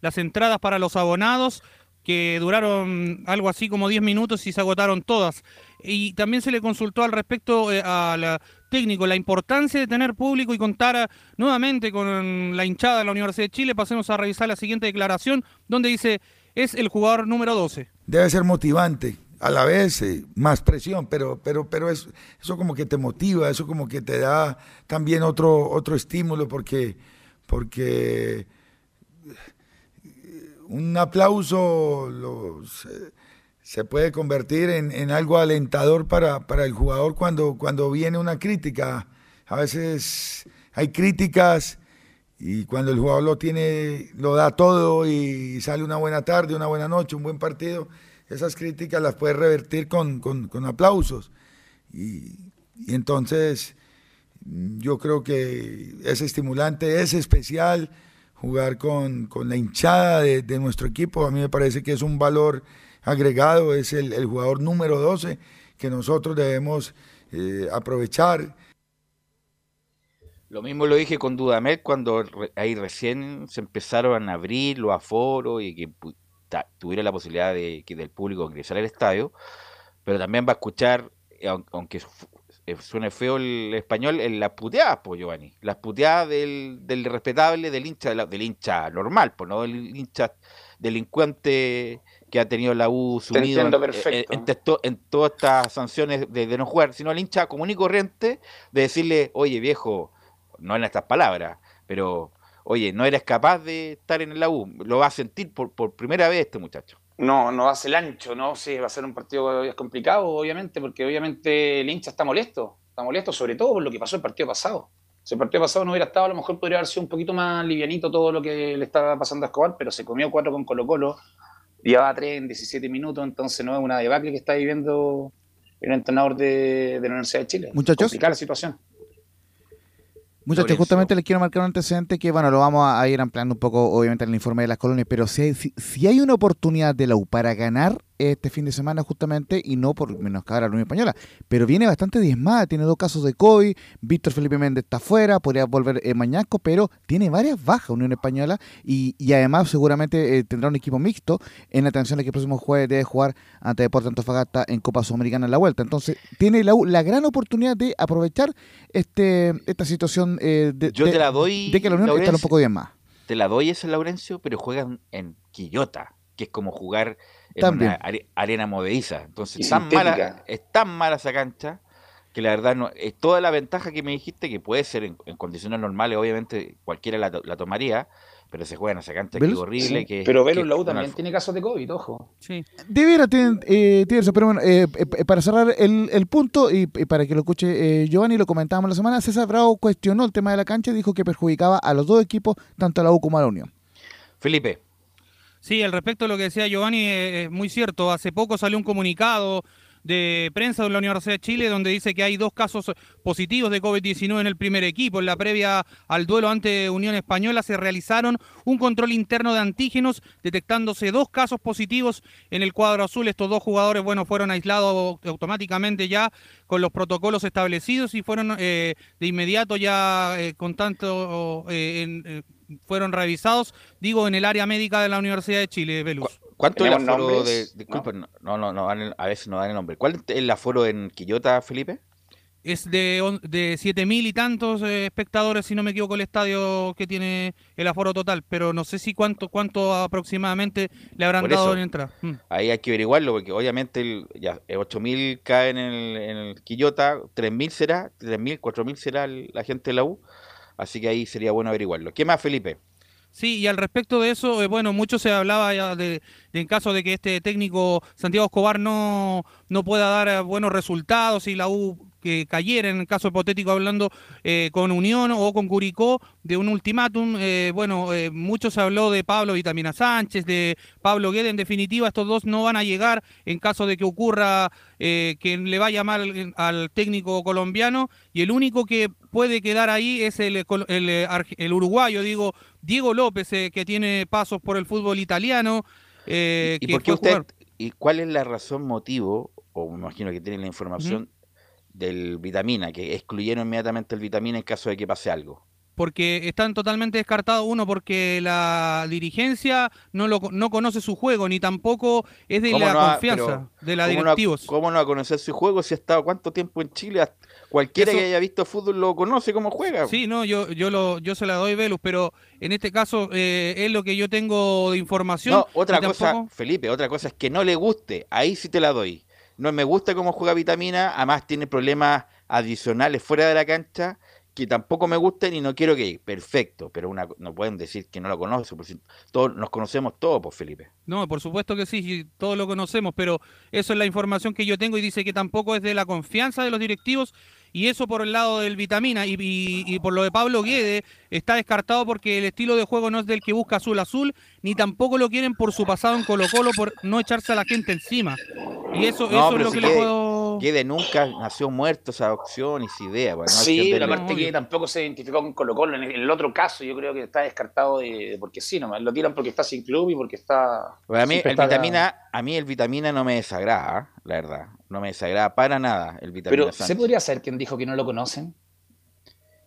las entradas para los abonados que duraron algo así como 10 minutos y se agotaron todas. Y también se le consultó al respecto eh, al técnico la importancia de tener público y contar eh, nuevamente con la hinchada de la Universidad de Chile. Pasemos a revisar la siguiente declaración donde dice es el jugador número 12. Debe ser motivante a la vez eh, más presión, pero, pero, pero eso, eso como que te motiva, eso como que te da también otro, otro estímulo porque, porque un aplauso se, puede convertir en, algo alentador para, el jugador cuando, viene una crítica. A veces hay críticas y cuando el jugador lo tiene, lo da todo y sale una buena tarde, una buena noche, un buen partido esas críticas las puedes revertir con, aplausos. Y, entonces yo creo que es estimulante, es especial jugar con, la hinchada de, nuestro equipo. A mí me parece que es un valor agregado, es el, jugador número 12 que nosotros debemos eh, aprovechar. Lo mismo lo dije con Dudamel cuando ahí recién se empezaron a abrir los aforos y que tuviera la posibilidad de que del público ingresar al estadio, pero también va a escuchar, eh, aunque eh, suene feo el español, en las puteadas, pues Giovanni, las puteadas del, del respetable, del hincha, del hincha normal, pues no del hincha delincuente que ha tenido la U sumido en, en, todas estas sanciones de, de, no jugar, sino el hincha común y corriente de decirle, oye viejo, no en estas palabras, pero oye, no eres capaz de estar en la U, lo va a sentir por, primera vez este muchacho. No, no hace el ancho, ¿no? Sí, va a ser un partido complicado, obviamente, porque obviamente el hincha está molesto, está molesto sobre todo por lo que pasó el partido pasado. Si el partido pasado no hubiera estado, a lo mejor podría haber sido un poquito más livianito todo lo que le estaba pasando a Escobar, pero se comió cuatro con Colo Colo, llevaba tres en 17 minutos, entonces no es una debacle que está viviendo el entrenador de, la Universidad de Chile. Muchachos. Complicada la situación. Muchachos, justamente les quiero marcar un antecedente que, bueno, lo vamos a ir ampliando un poco, obviamente, en el informe de las colonias, pero si si hay una oportunidad de la U para ganar este fin de semana justamente y no por menoscabar a la Unión Española, pero viene bastante diezmada, tiene dos casos de COVID, Víctor Felipe Méndez está fuera, podría volver eh, Mañasco, pero tiene varias bajas Unión Española y, además seguramente eh, tendrá un equipo mixto en atención a que el próximo jueves debe jugar ante Deportes Antofagasta en Copa Sudamericana en la vuelta. Entonces tiene la, la gran oportunidad de aprovechar este esta situación eh, de, Yo te la doy, de que la Unión está un poco más Te la doy ese Laurencio, pero juegan en Quillota, que es como jugar en una arena movediza. Entonces, es tan mala, es tan mala esa cancha que la verdad no, es toda la ventaja que me dijiste que puede ser en, condiciones normales, obviamente cualquiera la, tomaría, pero se juega en esa cancha que es horrible. Que, pero Velus Lau también tiene casos de COVID, ojo. Sí. Debiera tener, eh, eso, pero bueno, eh, eh, para cerrar el, el punto y, para que lo escuche eh, Giovanni, lo comentábamos la semana, César Bravo cuestionó el tema de la cancha y dijo que perjudicaba a los dos equipos, tanto a la U como a la Unión. Felipe. Sí, al respecto de lo que decía Giovanni, es muy cierto. Hace poco salió un comunicado de prensa de la Universidad de Chile donde dice que hay dos casos positivos de COVID-19 en el primer equipo. En la previa al duelo ante Unión Española se realizaron un control interno de antígenos detectándose dos casos positivos en el cuadro azul. Estos dos jugadores, bueno, fueron aislados automáticamente ya con los protocolos establecidos y fueron eh, de inmediato ya eh, con tanto eh, fueron revisados, digo, en el área médica de la Universidad de Chile, Velus. ¿Cuánto es el aforo de.? Disculpen, no, no, no, a veces no dan el nombre. ¿Cuál es el aforo en Quillota, Felipe? Es de, de siete mil y tantos eh, espectadores, si no me equivoco, el estadio que tiene el aforo total, pero no sé si cuánto cuánto aproximadamente le habrán dado en entrada. Mm. Ahí hay que averiguarlo, porque obviamente el, ya 8 mil caen en el, en el Quillota, 3 mil será, 3 mil, 4 mil será la gente de la U, así que ahí sería bueno averiguarlo. ¿Qué más, Felipe? Sí, y al respecto de eso, eh, bueno, mucho se hablaba ya de, en caso de que este técnico Santiago Escobar no, no pueda dar eh, buenos resultados y la U que cayera, en el caso hipotético hablando, eh, con Unión o con Curicó, de un ultimátum. Eh, bueno, eh, mucho se habló de Pablo Vitamina Sánchez, de Pablo Guede. En definitiva, estos dos no van a llegar en caso de que ocurra que le vaya mal al técnico colombiano. Y el único que puede quedar ahí es el, el, uruguayo, digo, Diego López, que tiene pasos por el fútbol italiano. ¿Y, por qué usted, ¿Y cuál es la razón, motivo, o me imagino que tiene la información, del vitamina, que excluyeron inmediatamente el vitamina en caso de que pase algo. Porque están totalmente descartados, uno, porque la dirigencia no, lo, no conoce su juego, ni tampoco es de la confianza de la directivos. ¿Cómo no va a conocer su juego si ha estado cuánto tiempo en Chile? Cualquiera que haya visto fútbol lo conoce cómo juega. Sí, no, yo, yo, lo, yo se la doy Velus, pero en este caso eh, es lo que yo tengo de información. No, otra cosa, Felipe, otra cosa es que no le guste, ahí sí te la doy no me gusta cómo juega Vitamina, además tiene problemas adicionales fuera de la cancha que tampoco me gustan y no quiero que perfecto, pero una, no pueden decir que no lo conocen, todos nos conocemos todos, pues Felipe. No, por supuesto que sí, todos lo conocemos, pero eso es la información que yo tengo y dice que tampoco es de la confianza de los directivos y eso por el lado del vitamina y, y, por lo de Pablo Guede está descartado porque el estilo de juego no es del que busca azul azul, ni tampoco lo quieren por su pasado en Colo Colo por no echarse a la gente encima. Y eso, eso es lo que le puedo... Guede nunca nació muerto esa opción y esa idea. Bueno, sí, pero aparte que tampoco se identificó con Colo Colo. En el, otro caso yo creo que está descartado de, porque sí, nomás lo tiran porque está sin club y porque está... a mí el vitamina, a mí el vitamina no me desagrada, la verdad. No me desagrada para nada el vitamina Pero ¿se podría ser quien dijo que no lo conocen?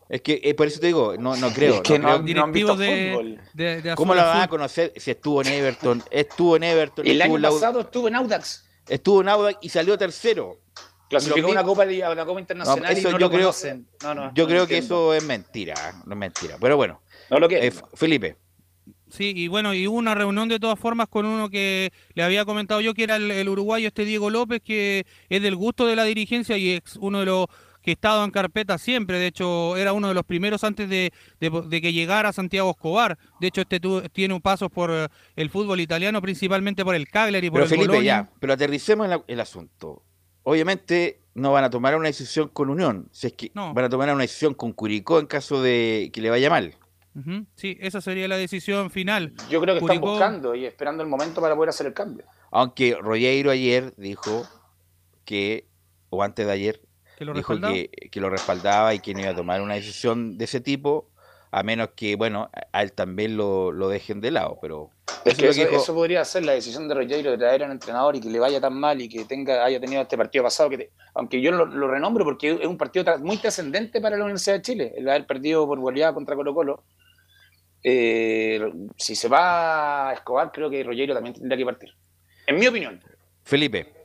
Es que eh, por eso te digo, no, no creo. Es que no, no, han visto fútbol. ¿Cómo lo van a conocer si estuvo en Everton? Estuvo en Everton. El año pasado estuvo en Audax. Estuvo en Audax y salió tercero. Clasificó una copa, una copa internacional y no yo lo creo, conocen. yo creo que eso es mentira, no es mentira. Pero bueno, no lo que eh, Felipe. Sí, y bueno, y hubo una reunión de todas formas con uno que le había comentado yo, que era el, uruguayo este Diego López, que es del gusto de la dirigencia y es uno de los que estado en carpeta siempre. De hecho, era uno de los primeros antes de, que llegara Santiago Escobar. De hecho, este tiene un paso por eh, el fútbol italiano, principalmente por el Cagliari y por pero el Felipe, ya, pero aterricemos en el asunto. Obviamente no van a tomar una decisión con Unión, si es que van a tomar una decisión con Curicó en caso de que le vaya mal. Sí, esa sería la decisión final. Yo creo que están buscando y esperando el momento para poder hacer el cambio. Aunque Rogueiro ayer dijo que, o antes de ayer, dijo que, que, lo respaldaba y que no iba a tomar una decisión de ese tipo, a menos que, bueno, a él también lo, lo dejen de lado. Pero eso, podría ser la decisión de Rogueiro de traer a un entrenador y que le vaya tan mal y que tenga haya tenido este partido pasado, que aunque yo lo, lo, renombro porque es un partido muy trascendente para la Universidad de Chile, el haber perdido por goleada contra Colo Colo eh, si se va a Escobar, creo que Rollero también tendría que partir. En mi opinión. Felipe.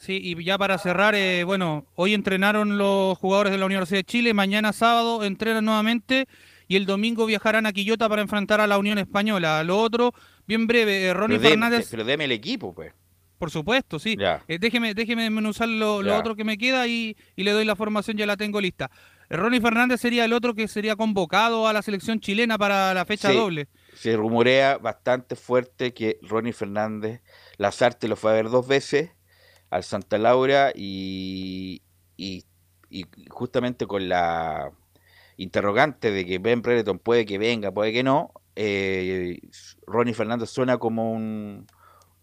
Sí, y ya para cerrar, eh, bueno, hoy entrenaron los jugadores de la Universidad de Chile, mañana sábado entrenan nuevamente y el domingo viajarán a Quillota para enfrentar a la Unión Española. Lo otro, bien breve, eh, Ronnie Fernández. pero deme el equipo, pues. Por supuesto, sí. déjeme, déjeme usar lo, otro que me queda y, y, le doy la formación, ya la tengo lista. Ronnie Fernández sería el otro que sería convocado a la selección chilena para la fecha doble. Se rumorea bastante fuerte que Ronnie Fernández, Lazarte lo fue a ver dos veces al Santa Laura y, y, justamente con la interrogante de que Ben Brereton puede que venga, puede que no, eh, Ronnie Fernández suena como un,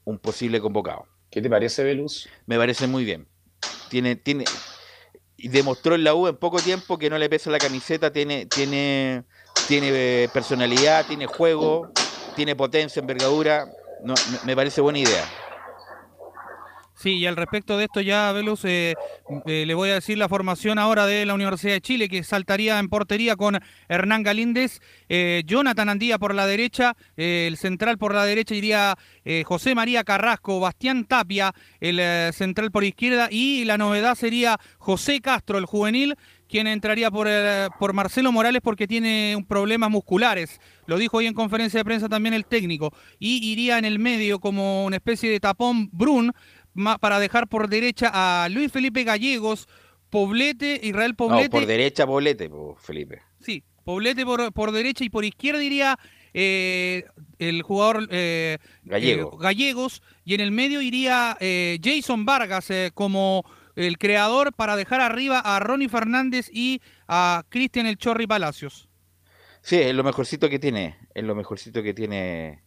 un posible convocado. ¿Qué te parece, Velus? Me parece muy bien. tiene, tiene, y demostró en la U en poco tiempo que no le pesa la camiseta, tiene, tiene, tiene eh, personalidad, tiene juego, tiene potencia, envergadura. No, me parece buena idea. Sí, y al respecto de esto ya, Velus, eh, eh, le voy a decir la formación ahora de la Universidad de Chile, que saltaría en portería con Hernán Galíndez, eh, Jonathan Andía por la derecha, el central por la derecha iría José María Carrasco, Bastián Tapia, el central por izquierda, y la novedad sería José Castro, el juvenil, quien entraría por, por Marcelo Morales porque tiene problemas musculares. Lo dijo hoy en conferencia de prensa también el técnico. Y iría en el medio como una especie de tapón Brun, para dejar por derecha a Luis Felipe Gallegos, Poblete, Israel Poblete. por derecha Poblete, Felipe. Sí, Poblete por, derecha y por izquierda iría eh, el jugador eh, eh, Gallegos y en el medio iría Jason Vargas como el creador para dejar arriba a Ronnie Fernández y a Cristian El Chorri Palacios. Sí, es lo mejorcito que tiene, es lo mejorcito que tiene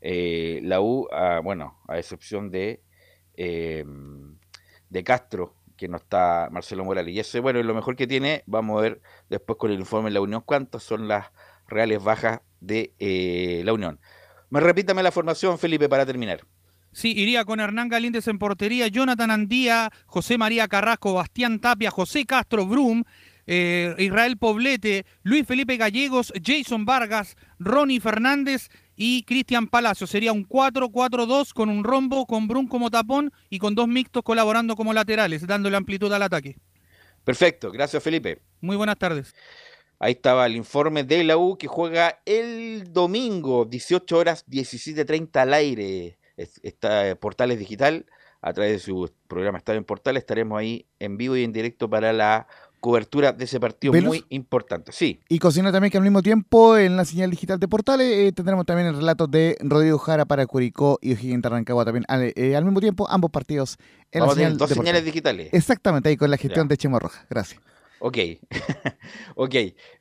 la U, bueno, a excepción de Em, de Castro, que no está Marcelo Morales. Y ese, bueno, es lo mejor que tiene. Vamos a ver después con el informe de la Unión cuántas son las reales bajas de eh, la Unión. Me repítame la formación, Felipe, para terminar. Sí, iría con Hernán Galíndez en portería, Jonathan Andía, José María Carrasco, Bastián Tapia, José Castro Brum, eh, Israel Poblete, Luis Felipe Gallegos, Jason Vargas, Ronnie Fernández y Cristian Palacio. Sería un 4-4-2 con un rombo, con Brun como tapón y con dos mixtos colaborando como laterales, dándole amplitud al ataque. Perfecto, gracias Felipe. Muy buenas tardes. Ahí estaba el informe de la U que juega el domingo, 18 horas 17.30 al aire. Está Portales Digital, a través de su programa Estadio en Portales, estaremos ahí en vivo y en directo para la cobertura de ese partido muy importante. Sí. Y cocina también que al mismo tiempo en la señal digital de Portales eh, tendremos también el relato de Rodrigo Jara para Curicó y O'Higgins Rancagua también eh, al mismo tiempo ambos partidos en la señal dos señales digitales. Exactamente, ahí con la gestión de Chemo Roja. Gracias. Ok, ok.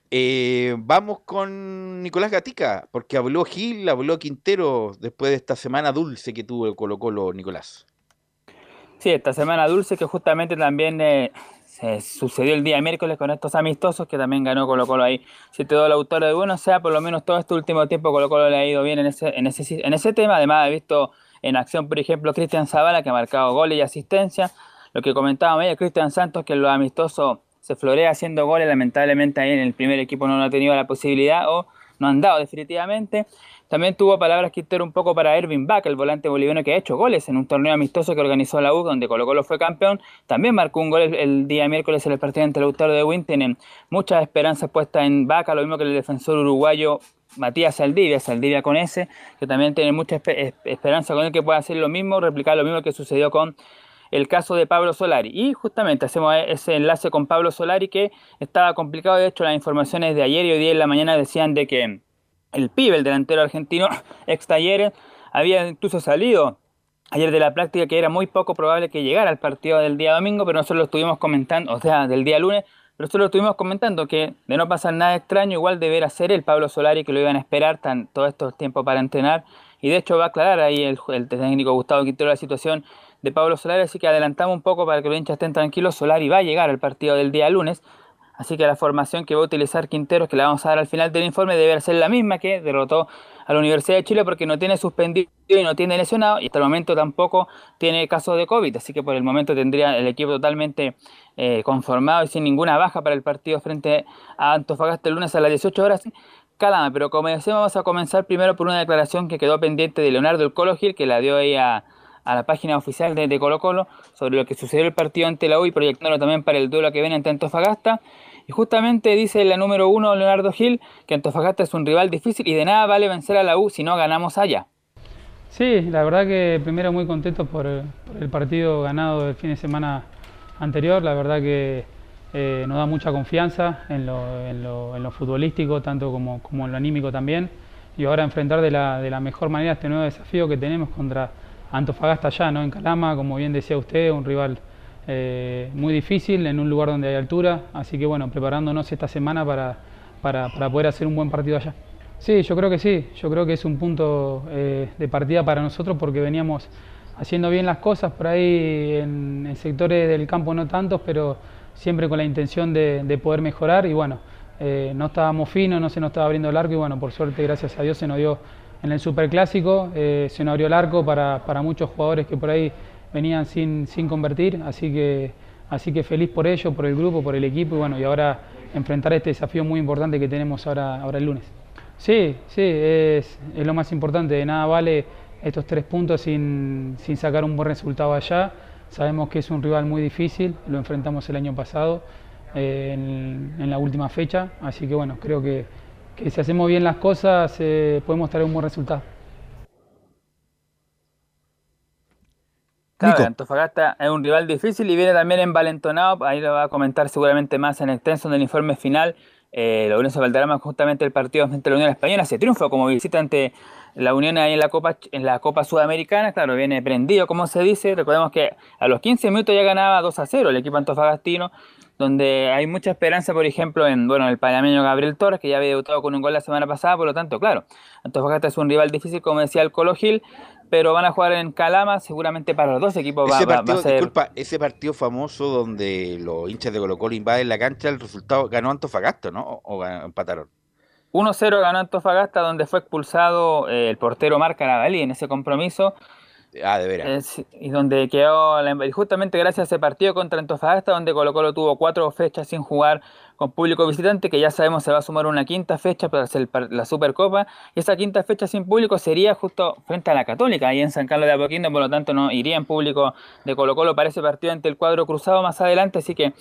Eh, vamos con Nicolás Gatica, porque habló Gil, habló Quintero después de esta semana dulce que tuvo el Colo Colo, Nicolás. Sí, esta semana dulce que justamente también se sucedió el día miércoles con estos amistosos que también ganó Colo Colo ahí. Si te doy la autora de bueno, sea por lo menos todo este último tiempo Colo Colo le ha ido bien en ese, en ese, en ese tema. Además, he visto en acción, por ejemplo, Cristian Zavala que ha marcado goles y asistencia. Lo que comentaba ella, Cristian Santos, que en los amistosos se florea haciendo goles. Lamentablemente ahí en el primer equipo no ha tenido la posibilidad o no han dado definitivamente. También tuvo palabras Quintero un poco para Ervin Bach, el volante boliviano que ha hecho goles en un torneo amistoso que organizó la U, donde Colo Colo fue campeón. También marcó un gol el, día miércoles en el partido ante el autor de Win. Tienen muchas esperanzas puestas en Vaca, lo mismo que el defensor uruguayo Matías Saldivia, Saldivia con ese, que también tiene mucha esperanza con él que pueda hacer lo mismo, replicar lo mismo que sucedió con el caso de Pablo Solari. Y justamente hacemos ese enlace con Pablo Solari que estaba complicado. De hecho, las informaciones de ayer y hoy día en la mañana decían de que el pibe, el delantero argentino, ex Talleres, había incluso salido ayer de la práctica que era muy poco probable que llegara al partido del día domingo, pero nosotros lo estuvimos comentando, o sea, del día lunes, pero nosotros lo estuvimos comentando que de no pasar nada extraño, igual deberá ser el Pablo Solari que lo iban a esperar tan, todo estos tiempo para entrenar. Y de hecho va a aclarar ahí el, el técnico Gustavo Quintero la situación de Pablo Solari, así que adelantamos un poco para que los hinchas estén tranquilos. Solari va a llegar al partido del día lunes, Así que la formación que va a utilizar Quinteros, que la vamos a dar al final del informe, debe ser la misma que derrotó a la Universidad de Chile porque no tiene suspendido y no tiene lesionado y hasta el momento tampoco tiene casos de COVID. Así que por el momento tendría el equipo totalmente eh, conformado y sin ninguna baja para el partido frente a Antofagasta el lunes a las 18 horas. Calama, pero como decía, vamos a comenzar primero por una declaración que quedó pendiente de Leonardo El Colo Gil, que la dio ahí a, la página oficial de, de, Colo Colo sobre lo que sucedió el partido ante la U y proyectándolo también para el duelo que viene ante Antofagasta. Y justamente dice la número uno, Leonardo Gil, que Antofagasta es un rival difícil y de nada vale vencer a la U si no ganamos allá. Sí, la verdad que primero muy contento por, el partido ganado el fin de semana anterior. La verdad que eh, nos da mucha confianza en lo, futbolístico, tanto como, en lo anímico también. Y ahora enfrentar de la, de la mejor manera este nuevo desafío que tenemos contra Antofagasta allá, ¿no? en Calama, como bien decía usted, un rival eh, muy difícil en un lugar donde hay altura, así que bueno, preparándonos esta semana para, para, poder hacer un buen partido allá. Sí, yo creo que sí, yo creo que es un punto eh, de partida para nosotros porque veníamos haciendo bien las cosas, por ahí en, sectores del campo no tantos, pero siempre con la intención de, poder mejorar. Y bueno, eh, no estábamos finos, no se nos estaba abriendo el arco. Y bueno, por suerte, gracias a Dios, se nos dio en el Superclásico, se nos abrió el arco para, para, muchos jugadores que por ahí venían sin, sin convertir, así que, así que feliz por ello, por el grupo, por el equipo y bueno, y ahora enfrentar este desafío muy importante que tenemos ahora, ahora el lunes. Sí, sí, es, es lo más importante, de nada vale estos tres puntos sin, sin sacar un buen resultado allá. Sabemos que es un rival muy difícil, lo enfrentamos el año pasado eh, en, la última fecha, así que bueno, creo que, que si hacemos bien las cosas eh, podemos traer un buen resultado. Claro, Antofagasta es un rival difícil y viene también envalentonado, ahí lo va a comentar seguramente más en extenso en el informe final. Eh, Unión Valderrama justamente el partido a la Unión Española se triunfó como visitante la Unión ahí en la Copa en la Copa Sudamericana, claro, viene prendido, como se dice. Recordemos que a los 15 minutos ya ganaba 2 a 0 el equipo antofagastino, donde hay mucha esperanza, por ejemplo, en bueno, el panameño Gabriel Torres, que ya había debutado con un gol la semana pasada, por lo tanto, claro, Antofagasta es un rival difícil, como decía el Colo Gil, pero van a jugar en Calama, seguramente para los dos equipos ese va, a ser... Disculpa, ese partido famoso donde los hinchas de Colo Colo invaden la cancha, el resultado ganó Antofagasta, ¿no? ¿O, empataron? 1-0 ganó Antofagasta, donde fue expulsado eh, el portero Marca Navalí en ese compromiso. Ah, de veras. y donde quedó, justamente gracias a ese partido contra Antofagasta, donde Colo Colo tuvo cuatro fechas sin jugar con público visitante, que ya sabemos se va a sumar una quinta fecha para hacer la Supercopa. Y esa quinta fecha sin público sería justo frente a la Católica, ahí en San Carlos de Apoquindo, por lo tanto no iría en público de Colo Colo para ese partido ante el cuadro cruzado más adelante, así que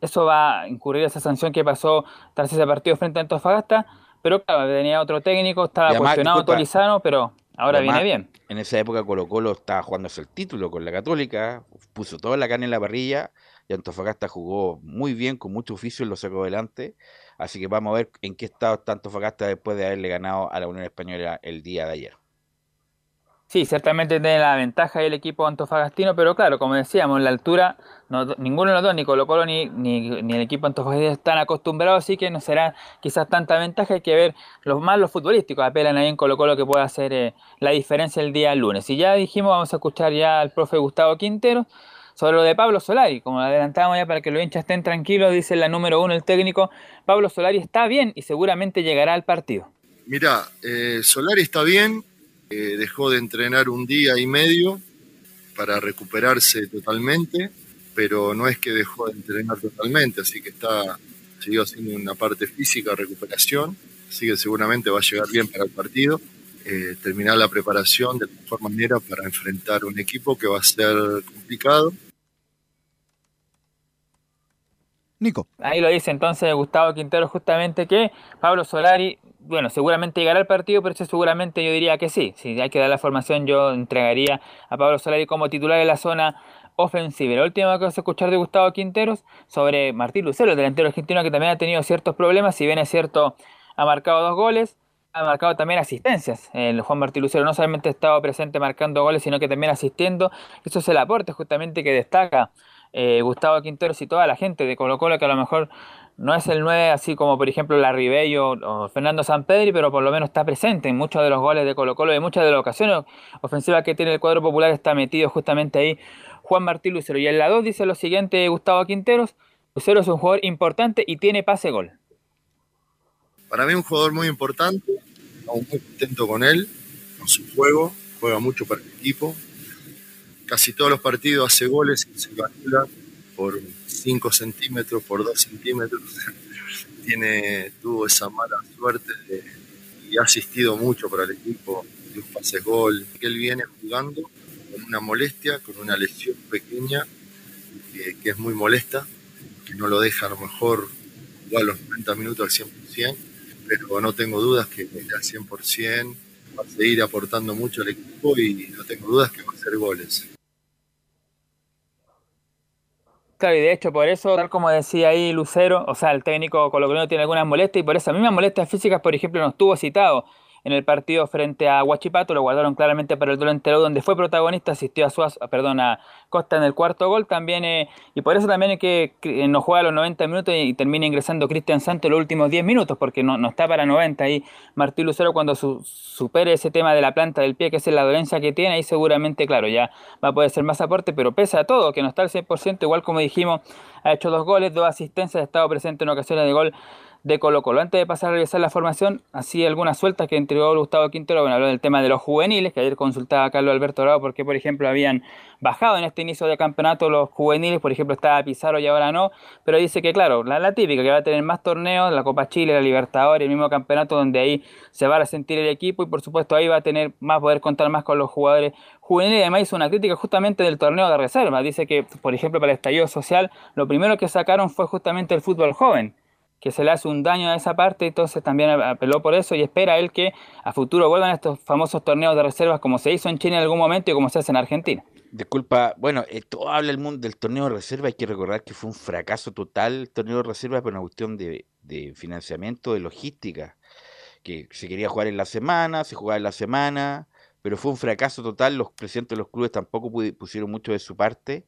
eso va a incurrir esa sanción que pasó tras ese partido frente a Antofagasta. Pero claro, tenía otro técnico, estaba cuestionado Torizano, pero ahora viene bien. En esa época Colo Colo estaba jugándose el título con la Católica, puso toda la carne en la parrilla y Antofagasta jugó muy bien, con mucho oficio, y lo sacó adelante. Así que vamos a ver en qué estado está Antofagasta después de haberle ganado a la Unión Española el día de ayer. Sí, ciertamente tiene la ventaja el equipo antofagastino, pero claro, como decíamos, la altura, ninguno de los dos, ni Colo Colo ni, ni, el equipo antofagastino están acostumbrados, así que no será quizás tanta ventaja, hay que ver los más los futbolísticos, apelan ahí en Colo Colo que pueda hacer eh, la diferencia el día lunes. Y ya dijimos, vamos a escuchar ya al profe Gustavo Quintero sobre lo de Pablo Solari, como lo adelantábamos ya para que los hinchas estén tranquilos, dice la número uno el técnico, Pablo Solari está bien y seguramente llegará al partido. Mira, eh, Solari está bien, dejó de entrenar un día y medio para recuperarse totalmente, pero no es que dejó de entrenar totalmente, así que está siguió haciendo una parte física, recuperación, así que seguramente va a llegar bien para el partido. Eh, terminar la preparación de la mejor manera para enfrentar un equipo que va a ser complicado. Nico. Ahí lo dice entonces Gustavo Quintero justamente que Pablo Solari bueno, seguramente llegará al partido, pero eso seguramente yo diría que sí. Si hay que dar la formación, yo entregaría a Pablo Solari como titular en la zona ofensiva. La última que vamos a escuchar de Gustavo Quinteros sobre Martín Lucero, el delantero argentino que también ha tenido ciertos problemas, si bien es cierto, ha marcado dos goles, ha marcado también asistencias. El Juan Martín Lucero no solamente ha estado presente marcando goles, sino que también asistiendo. Eso es el aporte justamente que destaca eh, Gustavo Quinteros y toda la gente de Colo Colo que a lo mejor no es el 9 así como por ejemplo la o Fernando Sampedri, pero por lo menos está presente en muchos de los goles de Colo Colo y muchas de las ocasiones ofensivas que tiene el cuadro popular está metido justamente ahí Juan Martín Lucero. Y en la 2 dice lo siguiente Gustavo Quinteros, Lucero es un jugador importante y tiene pase gol. Para mí un jugador muy importante, estamos muy contentos con él, con su juego, juega mucho para el equipo. Casi todos los partidos hace goles y se calcula por 5 centímetros por 2 centímetros. Tiene, tuvo esa mala suerte y ha asistido mucho para el equipo de un pase gol. Que él viene jugando con una molestia, con una lesión pequeña que, es muy molesta, que no lo deja a lo mejor jugar los 90 minutos al 100%, pero no tengo dudas que al 100% va a seguir aportando mucho al equipo y no tengo dudas que va a hacer goles. Claro, y de hecho por eso, tal como decía ahí Lucero, o sea, el técnico colombiano tiene algunas molestias y por esas mismas molestias físicas, por ejemplo, no estuvo citado en el partido frente a Huachipato, lo guardaron claramente para el duelo entero, donde fue protagonista, asistió a Suaz, perdón, a Costa en el cuarto gol también, eh, y por eso también es que no juega los 90 minutos y, termina ingresando Cristian Santos los últimos 10 minutos, porque no, no está para 90 ahí Martín Lucero cuando supere ese tema de la planta del pie, que es la dolencia que tiene, ahí seguramente, claro, ya va a poder ser más aporte, pero pese a todo, que no está al 100%, igual como dijimos, ha hecho dos goles, dos asistencias, ha estado presente en ocasiones de gol de Colo Colo. Antes de pasar a revisar la formación, así algunas sueltas que entregó Gustavo Quintero, bueno, habló del tema de los juveniles, que ayer consultaba a Carlos Alberto Bravo porque, por ejemplo, habían bajado en este inicio de campeonato los juveniles, por ejemplo, estaba Pizarro y ahora no, pero dice que, claro, la, típica, que va a tener más torneos, la Copa Chile, la Libertadores, el mismo campeonato donde ahí se va a sentir el equipo y, por supuesto, ahí va a tener más, poder contar más con los jugadores juveniles. Además, hizo una crítica justamente del torneo de reserva. Dice que, por ejemplo, para el estallido social, lo primero que sacaron fue justamente el fútbol joven que se le hace un daño a esa parte, entonces también apeló por eso y espera él que a futuro vuelvan estos famosos torneos de reservas como se hizo en China en algún momento y como se hace en Argentina. Disculpa, bueno, todo habla el mundo del torneo de reserva, hay que recordar que fue un fracaso total el torneo de reserva por una cuestión de, financiamiento, de logística, que se quería jugar en la semana, se jugaba en la semana, pero fue un fracaso total, los presidentes de los clubes tampoco pusieron mucho de su parte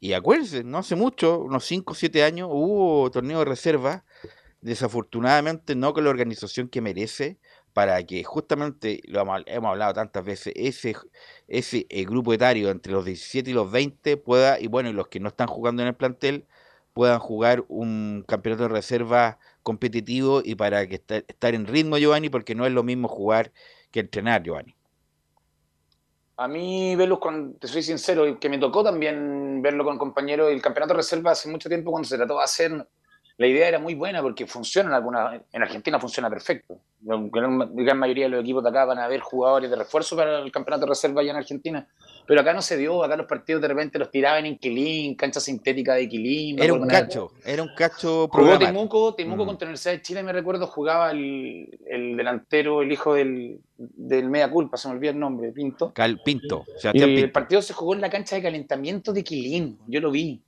y acuérdense, no hace mucho, unos 5 o 7 años, hubo torneo de reserva, desafortunadamente no con la organización que merece, para que justamente, lo hemos, hablado tantas veces, ese, ese eh, grupo etario entre los 17 y los 20 pueda, y bueno, y los que no están jugando en el plantel, puedan jugar un campeonato de reserva competitivo y para que estar en ritmo, Giovanni, porque no es lo mismo jugar que entrenar, Giovanni. A mí, Velus, te soy sincero, que me tocó también verlo con compañeros, el campeonato de reserva hace mucho tiempo cuando se trató de hacer, la idea era muy buena porque funciona en alguna, en Argentina funciona perfecto. La gran mayoría de los equipos de acá van a haber jugadores de refuerzo para el campeonato de reserva allá en Argentina. Pero acá no se dio, acá los partidos de repente los tiraban en Quilín, cancha sintética de Quilín. Era un cacho, era un cacho Jugó Temuco, Temuco mm. contra la Universidad de Chile, me recuerdo, jugaba el, delantero, el hijo del, del Media Culpa, se me olvidó el nombre, Pinto. Cal, Pinto, y el partido se jugó en la cancha de calentamiento de Quilín, yo lo vi.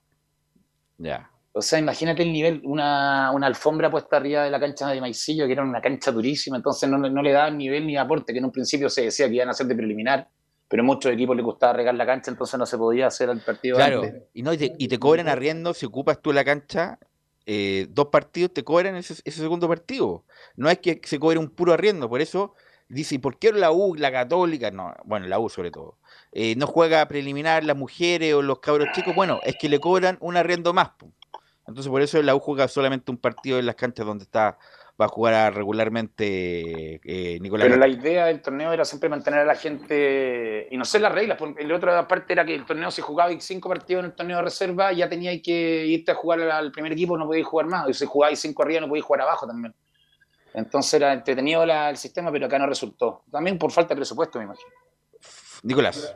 Ya. O sea, imagínate el nivel, una, alfombra puesta arriba de la cancha de Maicillo, que era una cancha durísima, entonces no, no le daban nivel ni aporte, que en un principio se decía que iban a ser de preliminar pero muchos equipos les gustaba regar la cancha, entonces no se podía hacer el partido. Claro, y no y te, cobran arriendo si ocupas tú la cancha, eh, dos partidos te cobran ese, segundo partido. No es que se cobre un puro arriendo, por eso dice, ¿y por qué la U, la Católica, no, bueno, la U sobre todo, eh, no juega preliminar las mujeres o los cabros chicos? Bueno, es que le cobran un arriendo más. Entonces por eso la U juega solamente un partido en las canchas donde está va a jugar regularmente eh, Nicolás. Pero la idea del torneo era siempre mantener a la gente, y no sé las reglas, porque la otra parte era que el torneo se jugaba cinco partidos en el torneo de reserva, ya tenía que irte a jugar al primer equipo, no podías jugar más, y si jugabais cinco arriba no podías jugar abajo también. Entonces era entretenido el sistema, pero acá no resultó. También por falta de presupuesto, me imagino. Nicolás.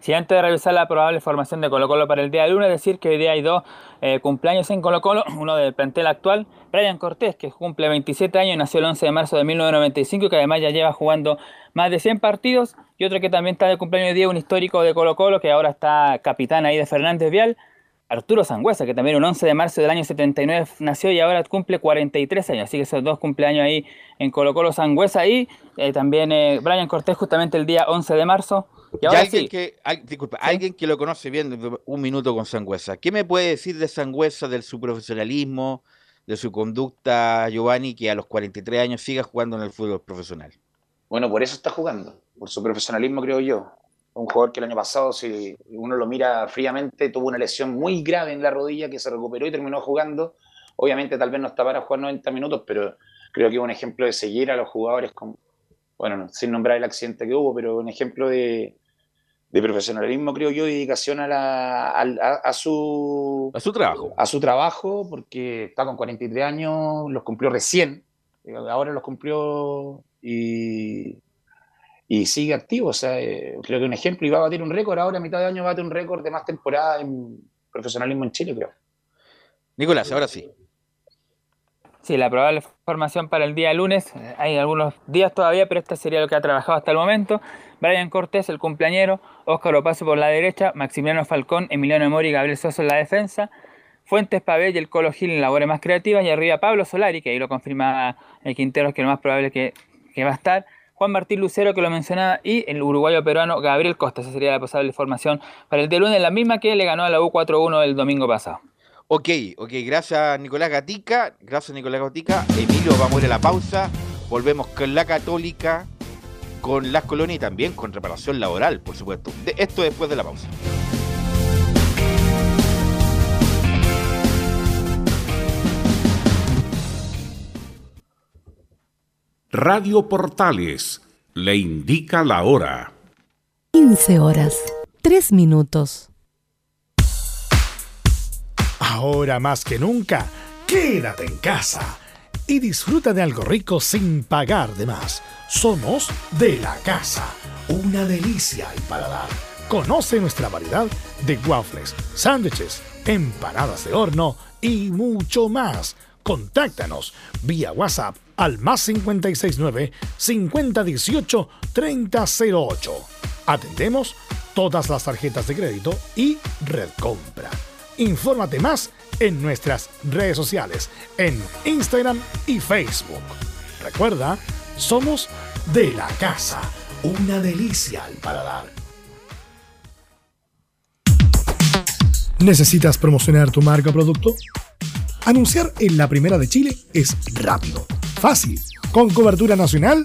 Si antes de revisar la probable formación de Colo Colo para el día de lunes, decir que hoy día hay dos eh, cumpleaños en Colo Colo, uno del plantel actual, Brian Cortés, que cumple 27 años, nació el 11 de marzo de 1995 y que además ya lleva jugando más de 100 partidos, y otro que también está de cumpleaños hoy día, un histórico de Colo Colo, que ahora está capitán ahí de Fernández Vial, Arturo Sangüesa, que también un 11 de marzo del año 79 nació y ahora cumple 43 años, así que esos dos cumpleaños ahí en Colo Colo Sangüesa y eh, también eh, Brian Cortés justamente el día 11 de marzo y alguien, que, disculpa, alguien que lo conoce bien, un minuto con Sangüesa. ¿Qué me puede decir de Sangüesa, de su profesionalismo, de su conducta, Giovanni, que a los 43 años siga jugando en el fútbol profesional? Bueno, por eso está jugando, por su profesionalismo, creo yo. Un jugador que el año pasado, si uno lo mira fríamente, tuvo una lesión muy grave en la rodilla que se recuperó y terminó jugando. Obviamente, tal vez no está para jugar 90 minutos, pero creo que es un ejemplo de seguir a los jugadores con, bueno, sin nombrar el accidente que hubo, pero un ejemplo de, de profesionalismo, creo yo, y dedicación a, la, a, su, a su trabajo. A su trabajo, porque está con 43 años, los cumplió recién, eh, ahora los cumplió y, y sigue activo. O sea, eh, creo que un ejemplo, y va a batir un récord, ahora a mitad de año va a batir un récord de más temporada en profesionalismo en Chile, creo. Nicolás, ahora sí. Sí, la probable formación para el día lunes, eh, hay algunos días todavía, pero este sería lo que ha trabajado hasta el momento. Brian Cortés, el cumpleañero, Óscar Opaso por la derecha, Maximiliano Falcón, Emiliano Mori y Gabriel Soso en la defensa, Fuentes Pavel y el Colo Gil en labores más creativas, y arriba Pablo Solari, que ahí lo confirma el Quintero, que lo más probable es que que va a estar. Juan Martín Lucero, que lo mencionaba, y el uruguayo peruano Gabriel Costa. Esa sería la posible formación para el día lunes, la misma que le ganó a la U4-1 el domingo pasado. Ok, ok, gracias Nicolás Gatica, gracias Nicolás Gatica. Emilio, vamos a ir a la pausa. Volvemos con la Católica, con las colonias y también con reparación laboral, por supuesto. De esto después de la pausa. Radio Portales le indica la hora. 15 horas, 3 minutos. Ahora más que nunca, quédate en casa y disfruta de algo rico sin pagar de más. Somos de la casa, una delicia al paladar. Conoce nuestra variedad de waffles, sándwiches, empanadas de horno y mucho más. Contáctanos vía WhatsApp al más 569 5018 3008. Atendemos todas las tarjetas de crédito y red compra. Infórmate más en nuestras redes sociales, en Instagram y Facebook. Recuerda, somos de la casa, una delicia al paladar. ¿Necesitas promocionar tu marca o producto? Anunciar en la primera de Chile es rápido Fácil, con cobertura nacional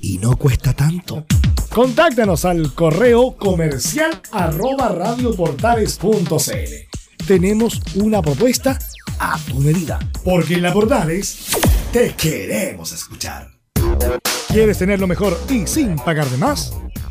y no cuesta tanto. Contáctanos al correo comercial arroba radioportales.cl. Tenemos una propuesta a tu medida, porque en la Portales te queremos escuchar. ¿Quieres tener lo mejor y sin pagar de más?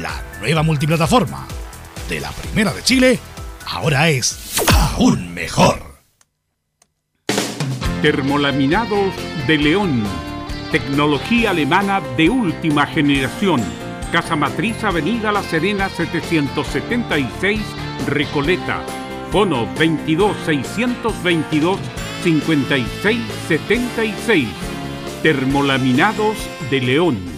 La nueva multiplataforma de la Primera de Chile ahora es aún mejor. Termolaminados de León. Tecnología alemana de última generación. Casa Matriz Avenida La Serena 776 Recoleta. Fono 22 622 5676. Termolaminados de León.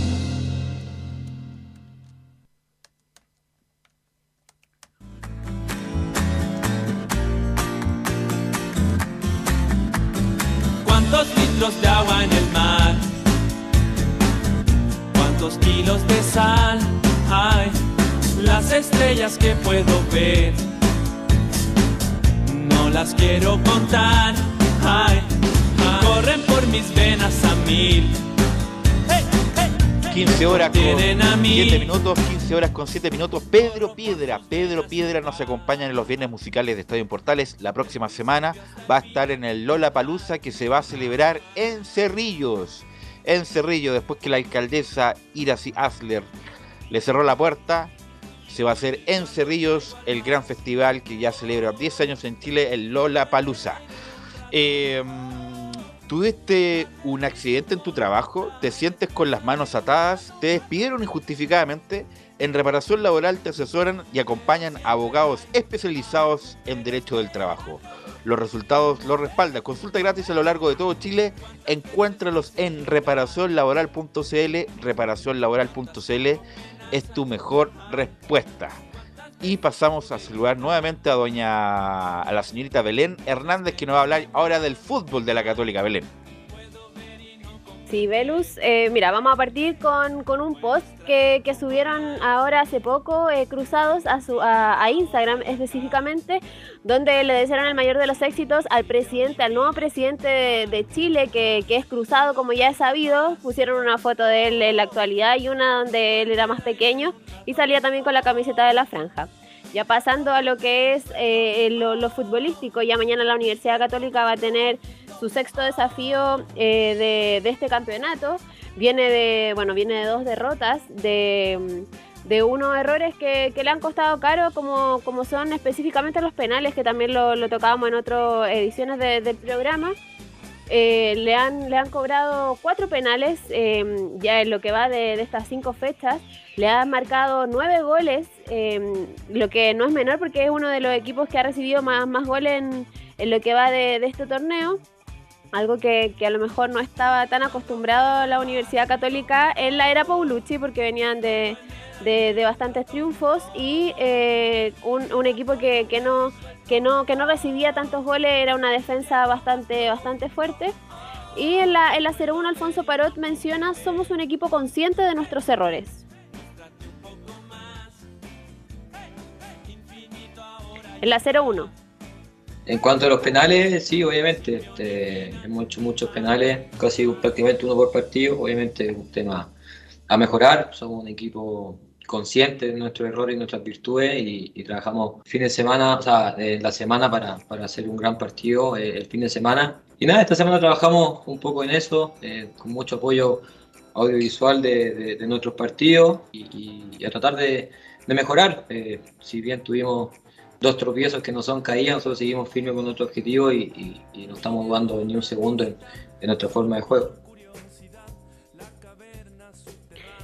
13 horas con 7 minutos, Pedro Piedra. Pedro Piedra nos acompaña en los viernes musicales de Estadio Portales. La próxima semana va a estar en el Lola Palusa que se va a celebrar en Cerrillos. En Cerrillos, después que la alcaldesa Iracy Asler le cerró la puerta, se va a hacer en Cerrillos el gran festival que ya celebra 10 años en Chile, el Lola Palusa. Em, ¿Tuviste un accidente en tu trabajo? ¿Te sientes con las manos atadas? ¿Te despidieron injustificadamente? En reparación laboral te asesoran y acompañan abogados especializados en derecho del trabajo. Los resultados los respalda. Consulta gratis a lo largo de todo Chile. Encuéntralos en reparacionlaboral.cl. Reparacionlaboral.cl es tu mejor respuesta. Y pasamos a saludar nuevamente a doña a la señorita Belén Hernández que nos va a hablar ahora del fútbol de la Católica Belén. Sí, Velus. Eh, mira, vamos a partir con, un post que, subieron ahora hace poco, eh, cruzados a, su, a, Instagram específicamente, donde le desearon el mayor de los éxitos al presidente, al nuevo presidente de, Chile, que, que, es cruzado, como ya es sabido. Pusieron una foto de él en la actualidad y una donde él era más pequeño y salía también con la camiseta de la franja. Ya pasando a lo que es eh, lo, futbolístico, ya mañana la Universidad Católica va a tener su sexto desafío eh, de, este campeonato. Viene de, bueno, viene de dos derrotas, de, unos errores que, le han costado caro, como, como son específicamente los penales, que también lo, tocábamos en otras ediciones del programa. Eh, le, han, le han cobrado cuatro penales ya en lo que va de, estas cinco fechas. Le han marcado nueve goles Em, lo que no es menor porque es uno de los equipos que ha recibido más, más goles en, lo que va de, este torneo. Algo que, a lo mejor no estaba tan acostumbrado a la Universidad Católica en la era Paulucci porque venían de, bastantes triunfos y eh, un, equipo que, no, que, no, que no recibía tantos goles, era una defensa bastante, bastante fuerte. Y en la, en la 0-1 Alfonso Parot menciona, somos un equipo consciente de nuestros errores. En la 0-1. En cuanto a los penales, sí, obviamente. Este, hemos hecho muchos penales, casi prácticamente uno por partido. Obviamente es un tema a mejorar. Somos un equipo consciente de nuestros errores y nuestras virtudes y, trabajamos fin de semana, o sea, en la semana para, para hacer un gran partido eh, el fin de semana. Y nada, esta semana trabajamos un poco en eso, eh, con mucho apoyo audiovisual de, de, nuestros partidos y, a tratar de, de mejorar. Eh, si bien tuvimos dos tropiezos que no son caídas, nosotros seguimos firmes con nuestro objetivo y, no estamos dudando ni un segundo en nuestra forma de juego.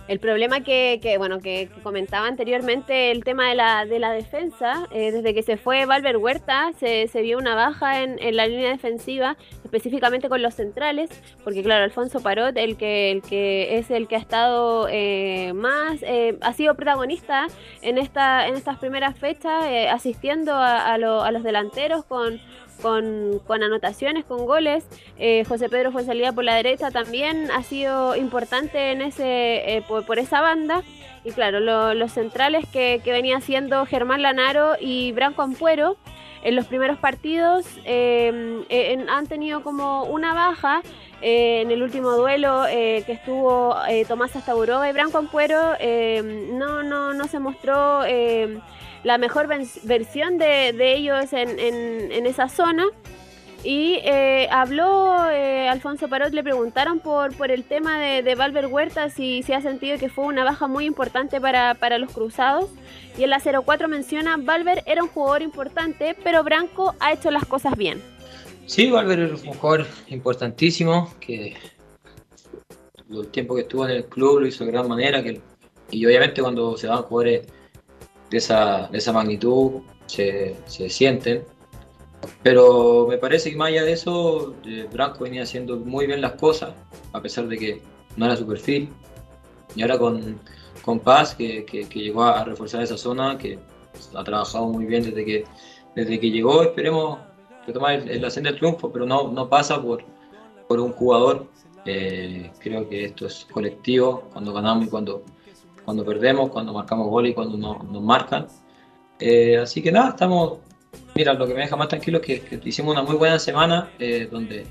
El problema que, bueno, que, comentaba anteriormente, el tema de la, de la defensa, eh, desde que se fue Valver Huerta, se, vio una baja en, la línea defensiva, específicamente con los centrales, porque claro, Alfonso Parot, el que, el que es el que ha estado eh, más, eh, ha sido protagonista en, esta, en estas primeras fechas, asistiendo a, a los delanteros con con, anotaciones, con goles. Eh, José Pedro fue salida por la derecha también ha sido importante en ese, eh, por, esa banda. Y claro, los centrales que, venía haciendo Germán Lanaro y Branco Ampuero en los primeros partidos eh, han tenido como una baja. en el último duelo que estuvo Tomás Astaburoga y Branco Ampuero no, no, no se mostró la mejor versión de, ellos en, esa zona. Y eh, habló eh, Alfonso Parot, le preguntaron por, por el tema de, de Valver Huerta, si, si ha sentido que fue una baja muy importante para, los cruzados. Y en la 04 menciona, Valver era un jugador importante, pero Branco ha hecho las cosas bien. Sí, Valver es un jugador importantísimo, que el tiempo que estuvo en el club lo hizo de gran manera, que, y obviamente cuando se van jugadores de esa, de esa magnitud se, se, sienten. Pero me parece que más allá de eso, eh, Branco venía haciendo muy bien las cosas, a pesar de que no era su perfil. Y ahora con, con Paz, que, que, llegó a reforzar esa zona, que ha trabajado muy bien desde que, desde que llegó, esperemos retomar el, el ascender del triunfo, pero no, no pasa por, por un jugador. Eh, creo que esto es colectivo, cuando ganamos y cuando cuando perdemos, cuando marcamos gol y cuando nos marcan. Eh, así que nada, estamos. Mira, lo que me deja más tranquilo es que, hicimos una muy buena semana eh, donde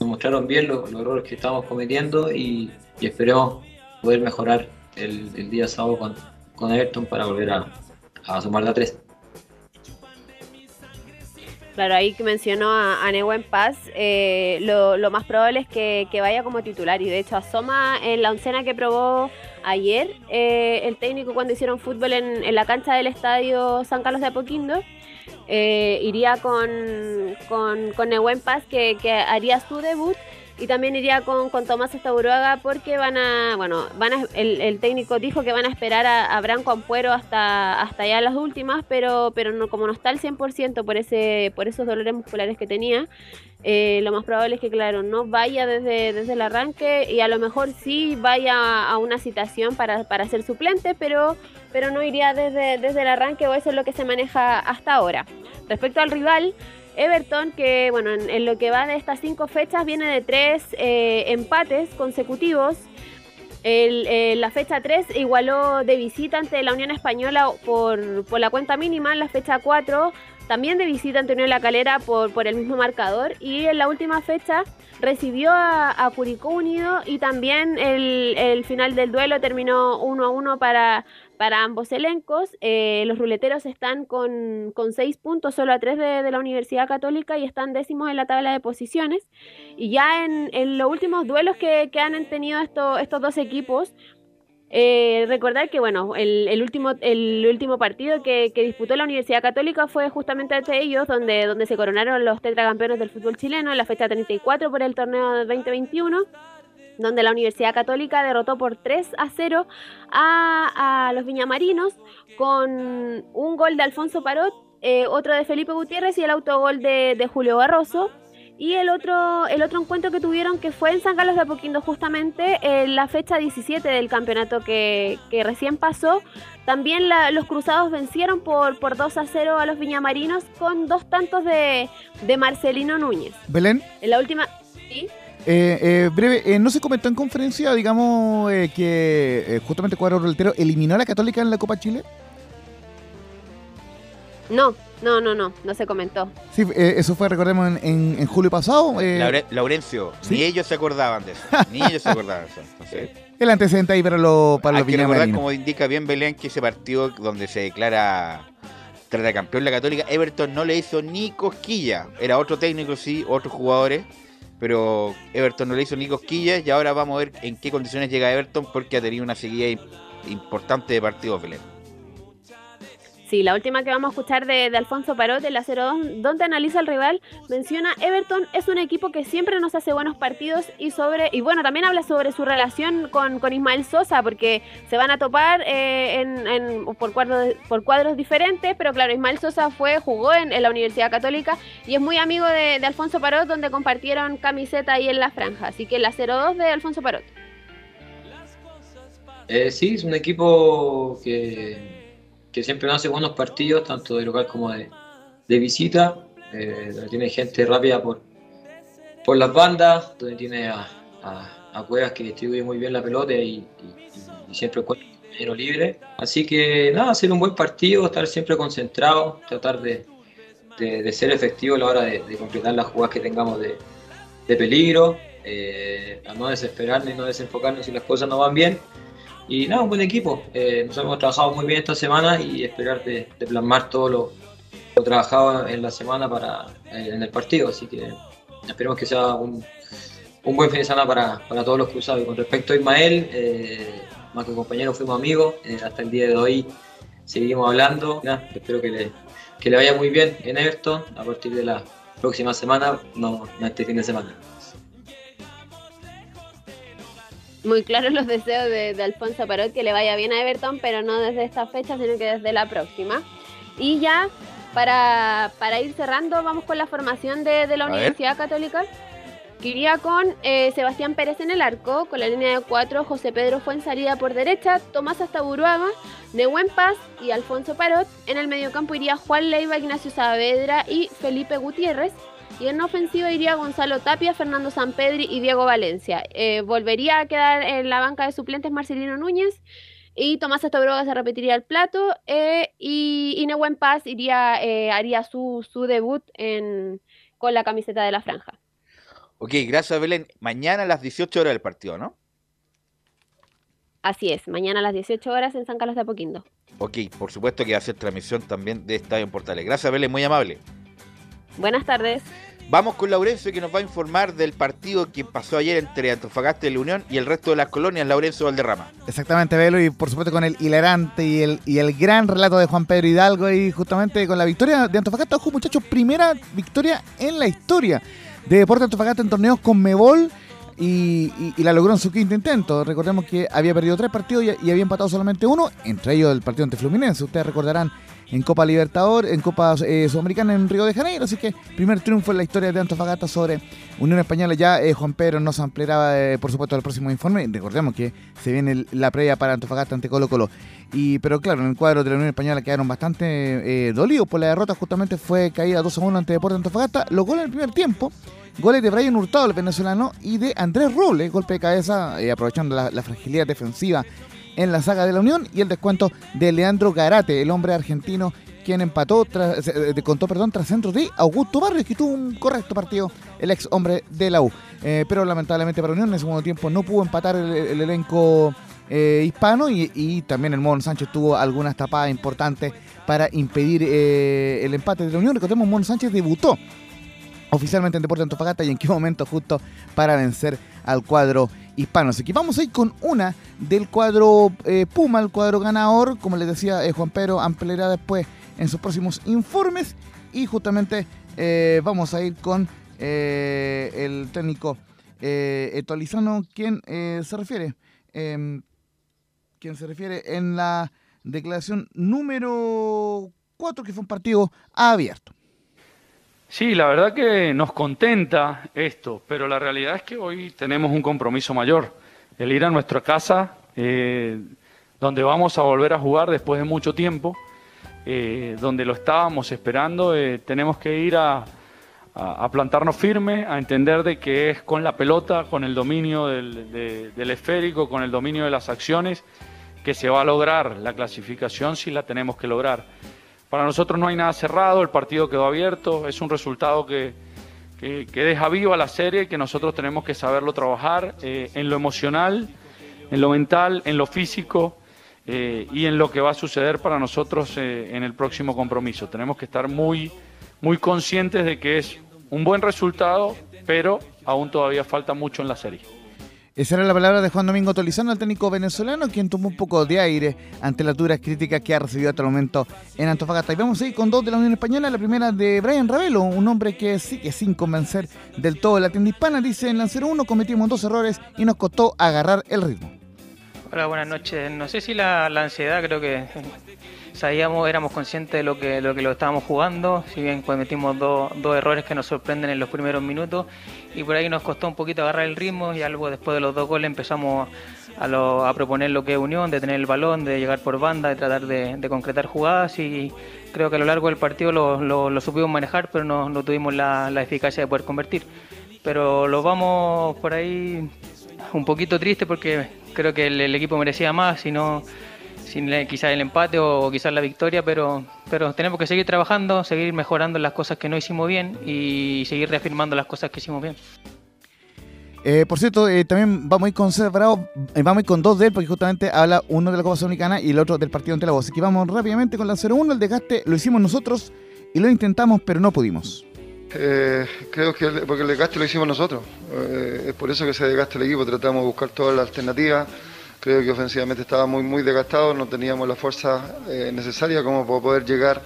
nos mostraron bien los, errores que estamos cometiendo y, esperemos poder mejorar el, día sábado con, con Everton para volver a, a sumar la 3. Claro, ahí que mencionó a, a Nehuen Paz, eh, lo, lo, más probable es que, que, vaya como titular y de hecho asoma en la oncena que probó ayer eh, el técnico cuando hicieron fútbol en, en, la cancha del estadio San Carlos de Apoquindo. Eh, iría con, con, con Paz que, que haría su debut y también iría con, con Tomás Estaburuaga porque van a, bueno, van a, el, el, técnico dijo que van a esperar a, a Branco Ampuero hasta, hasta ya las últimas, pero, pero no, como no está al 100% por, ese, por esos dolores musculares que tenía, eh, lo más probable es que, claro, no vaya desde, desde el arranque y a lo mejor sí vaya a una citación para, para ser suplente, pero, pero no iría desde, desde el arranque o eso es lo que se maneja hasta ahora. Respecto al rival, Everton, que bueno, en, en, lo que va de estas cinco fechas, viene de tres eh, empates consecutivos. Eh, la fecha 3 igualó de visita ante la Unión Española por, por la cuenta mínima. La fecha 4 también de visita ante Unión La Calera por, por el mismo marcador. Y en la última fecha recibió a, a Curicó Unido y también el, el, final del duelo terminó 1 a 1 para, para ambos elencos. Eh, los ruleteros están con, con seis puntos, solo a tres de, la Universidad Católica y están décimos en la tabla de posiciones. Y ya en, en los últimos duelos que, que han tenido esto, estos dos equipos, eh, recordar que bueno, el, el, último, el último partido que, que, disputó la Universidad Católica fue justamente ante ellos, donde, donde se coronaron los tetracampeones del fútbol chileno en la fecha 34 por el torneo 2021 donde la Universidad Católica derrotó por 3 a 0 a, a los viñamarinos con un gol de Alfonso Parot, eh, otro de Felipe Gutiérrez y el autogol de, de, Julio Barroso. Y el otro, el otro encuentro que tuvieron que fue en San Carlos de Apoquindo justamente en la fecha 17 del campeonato que, que recién pasó. También la, los cruzados vencieron por, por 2 a 0 a los viñamarinos con dos tantos de, de Marcelino Núñez. Belén. En la última... ¿sí? Eh, eh, breve, eh, ¿no se comentó en conferencia, digamos, eh, que eh, justamente Cuadro Roletero eliminó a la Católica en la Copa Chile? No, no, no, no, no se comentó. Sí, eso fue, recordemos, en, en, en julio pasado. Laure, Laurencio, ¿sí? ni ellos se acordaban de eso, ni ellos se acordaban de eso. Entonces, El antecedente ahí para, lo, para hay los que recordar, como indica bien Belén, que ese partido donde se declara campeón la Católica, Everton no le hizo ni cosquilla. Era otro técnico, sí, otros jugadores pero Everton no le hizo ni cosquillas y ahora vamos a ver en qué condiciones llega Everton porque ha tenido una seguida importante de partidos Belén. Sí, la última que vamos a escuchar de, de Alfonso Parot, el 0-2, donde analiza al rival, menciona Everton es un equipo que siempre nos hace buenos partidos y sobre y bueno, también habla sobre su relación con, Ismael Sosa, porque se van a topar eh, en, por, cuadros, por cuadros diferentes, pero claro, Ismael Sosa fue, jugó en, en la Universidad Católica y es muy amigo de, de, Alfonso Parot, donde compartieron camiseta ahí en la franja. Así que la 0-2 de Alfonso Parot. Eh, sí, es un equipo que que siempre hace buenos partidos, tanto de local como de, de visita, eh, donde tiene gente rápida por, por las bandas, donde tiene a, a, Cuevas que distribuye muy bien la pelota y, siempre encuentra compañero libre. Así que nada, hacer un buen partido, estar siempre concentrado, tratar de, de, de ser efectivo a la hora de, completar las jugadas que tengamos de, de peligro, eh, a no desesperarnos y no desenfocarnos si las cosas no van bien y nada, un buen equipo. Eh, nos hemos trabajado muy bien esta semana y esperar de, de plasmar todo lo, lo, trabajado en la semana para eh, en el partido. Así que esperemos que sea un, un buen fin de semana para, para, todos los cruzados. Y con respecto a Ismael, eh, más que compañero, fuimos amigos. Eh, hasta el día de hoy seguimos hablando. Nada, espero que le, que le vaya muy bien en Everton a partir de la próxima semana, no, no este fin de semana. Muy claros los deseos de, de, Alfonso Parot que le vaya bien a Everton, pero no desde esta fecha, sino que desde la próxima. Y ya para, para ir cerrando, vamos con la formación de, de la a Universidad ver. Católica. Que iría con eh, Sebastián Pérez en el arco, con la línea de cuatro, José Pedro fue en salida por derecha, Tomás Astaburuaga, Nehuen Paz y Alfonso Parot. En el mediocampo iría Juan Leiva, Ignacio Saavedra y Felipe Gutiérrez. Y en ofensiva iría Gonzalo Tapia, Fernando Sampedri y Diego Valencia. Eh, volvería a quedar en la banca de suplentes Marcelino Núñez. Y Tomás Estabroga se repetiría el plato. Eh, y, Nehuen Paz iría, eh, haría su, su debut en, con la camiseta de la franja. Ok, gracias Belén. Mañana a las 18 horas del partido, ¿no? Así es, mañana a las 18 horas en San Carlos de Apoquindo. Ok, por supuesto que va a ser transmisión también de Estadio en Portales. Gracias Belén, muy amable. Buenas tardes. Vamos con Laurencio que nos va a informar del partido que pasó ayer entre Antofagasta y la Unión y el resto de las colonias, Laurencio Valderrama. Exactamente, Velo, y por supuesto con el hilarante y el, y el gran relato de Juan Pedro Hidalgo y justamente con la victoria de Antofagasta. Ojo, muchachos, primera victoria en la historia de Deporte Antofagasta en torneos con Mebol. Y, la logró en su quinto intento. Recordemos que había perdido tres partidos y, y había empatado solamente uno, entre ellos el partido ante Fluminense. Ustedes recordarán en Copa Libertador, en Copa eh, Sudamericana en Río de Janeiro. Así que primer triunfo en la historia de Antofagasta sobre Unión Española. Ya eh, Juan Pedro nos ampliará, eh, por supuesto, el próximo informe. Recordemos que se viene la previa para Antofagasta ante Colo Colo. Y, pero claro, en el cuadro de la Unión Española quedaron bastante dolidos por la derrota. Justamente fue caída 2 a 1 ante Deportes Antofagasta. Los goles en el primer tiempo. Goles de Brian Hurtado, el venezolano, y de Andrés Robles, golpe de cabeza, aprovechando la fragilidad defensiva en la saga de la Unión y el descuento de Leandro Garate, el hombre argentino quien empató, tras, eh, contó perdón, tras centro de Augusto Barrios, que tuvo un correcto partido, el ex hombre de la U. Eh, pero lamentablemente para Unión en el segundo tiempo no pudo empatar el, elenco eh, hispano y, también el Mon Sánchez tuvo algunas tapadas importantes para impedir el empate de la Unión. Recordemos, Mon Sánchez debutó oficialmente en Deportes Antofagasta y en qué momento justo para vencer al cuadro hispano. Así que vamos a ir con una del cuadro eh, Puma, el cuadro ganador, como les decía eh, Juan Pedro, ampliará después en sus próximos informes y justamente eh, vamos a ir con el técnico Etolizano, quien se refiere, em, quien se refiere en la declaración número 4, que fue un partido abierto. Sí, la verdad que nos contenta esto, pero la realidad es que hoy tenemos un compromiso mayor, el ir a nuestra casa, eh, donde vamos a volver a jugar después de mucho tiempo, eh, donde lo estábamos esperando, eh, tenemos que ir a, plantarnos firme, a entender de que es con la pelota, con el dominio del, del esférico, con el dominio de las acciones, que se va a lograr la clasificación si la tenemos que lograr. Para nosotros no hay nada cerrado, el partido quedó abierto, es un resultado que, que, deja viva la serie y que nosotros tenemos que saberlo trabajar eh, en lo emocional, en lo mental, en lo físico eh, y en lo que va a suceder para nosotros eh, en el próximo compromiso. Tenemos que estar muy, muy conscientes de que es un buen resultado, pero aún todavía falta mucho en la serie. Esa era la palabra de Juan Domingo Tolizano, el técnico venezolano, quien tomó un poco de aire ante las duras críticas que ha recibido hasta el momento en Antofagasta. Y vamos a ir con dos de la Unión Española. La primera de Brian Ravelo, un hombre que sí que sin convencer del todo la tienda hispana, dice en la 0-1 cometimos dos errores y nos costó agarrar el ritmo. Hola, buenas noches. No sé si la, ansiedad, creo que sabíamos, éramos conscientes de lo que lo, que lo estábamos jugando, si bien cometimos dos, dos errores que nos sorprenden en los primeros minutos y por ahí nos costó un poquito agarrar el ritmo y algo después de los dos goles empezamos a, proponer lo que es unión, de tener el balón, de llegar por banda, de tratar de, concretar jugadas y creo que a lo largo del partido lo, supimos manejar, pero no, tuvimos la, eficacia de poder convertir. Pero lo vamos por ahí un poquito triste porque creo que el, equipo merecía más, si no sin quizás el empate o quizás la victoria, pero, pero tenemos que seguir trabajando, seguir mejorando las cosas que no hicimos bien y seguir reafirmando las cosas que hicimos bien. Eh, por cierto, eh, también vamos a ir con Bravo, eh, vamos a ir con dos de él, porque justamente habla uno de la Copa Sudamericana y el otro del partido ante la voz. Así que vamos rápidamente con la 0-1, el desgaste lo hicimos nosotros y lo intentamos, pero no pudimos. creo que porque el desgaste lo hicimos nosotros. es por eso que se desgaste el equipo, tratamos de buscar todas las alternativas Creo que ofensivamente estaba muy, muy desgastado, no teníamos la fuerza eh, necesaria como para poder llegar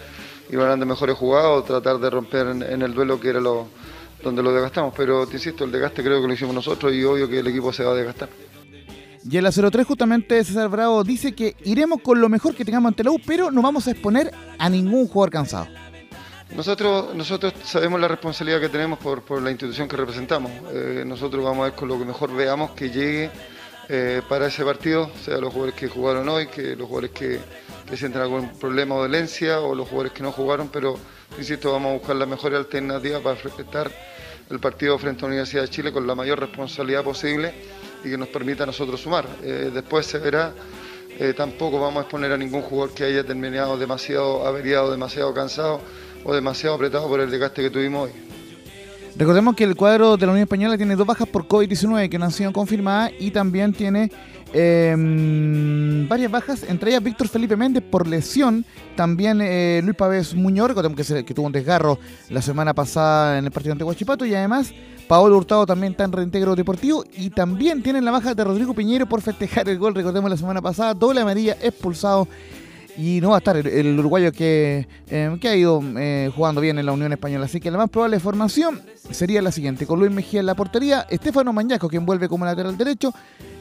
y ganar de mejores jugadas o tratar de romper en, el duelo que era lo, donde lo desgastamos. Pero te insisto, el desgaste creo que lo hicimos nosotros y obvio que el equipo se va a desgastar. Y en la 03 justamente César Bravo dice que iremos con lo mejor que tengamos ante la U, pero no vamos a exponer a ningún jugador cansado. Nosotros, nosotros sabemos la responsabilidad que tenemos por, por la institución que representamos. Eh, nosotros vamos a ver con lo que mejor veamos que llegue eh, para ese partido, sea los jugadores que jugaron hoy, que los jugadores que, sienten algún problema o dolencia o los jugadores que no jugaron, pero insisto, vamos a buscar la mejor alternativa para respetar el partido frente a la Universidad de Chile con la mayor responsabilidad posible y que nos permita a nosotros sumar. Eh, después se verá, eh, tampoco vamos a exponer a ningún jugador que haya terminado demasiado averiado, demasiado cansado o demasiado apretado por el desgaste que tuvimos hoy. Recordemos que el cuadro de la Unión Española tiene dos bajas por COVID-19 que no han sido confirmadas y también tiene em, varias bajas, entre ellas Víctor Felipe Méndez por lesión, también eh, Luis Pávez Muñoz, que, que, tuvo un desgarro la semana pasada en el partido ante Huachipato y además Paolo Hurtado también está en reintegro deportivo y también tienen la baja de Rodrigo Piñero por festejar el gol, recordemos la semana pasada, doble amarilla expulsado y no va a estar el, uruguayo que, eh, que ha ido eh, jugando bien en la Unión Española. Así que la más probable formación sería la siguiente: con Luis Mejía en la portería, Estefano Mañaco, quien vuelve como lateral derecho,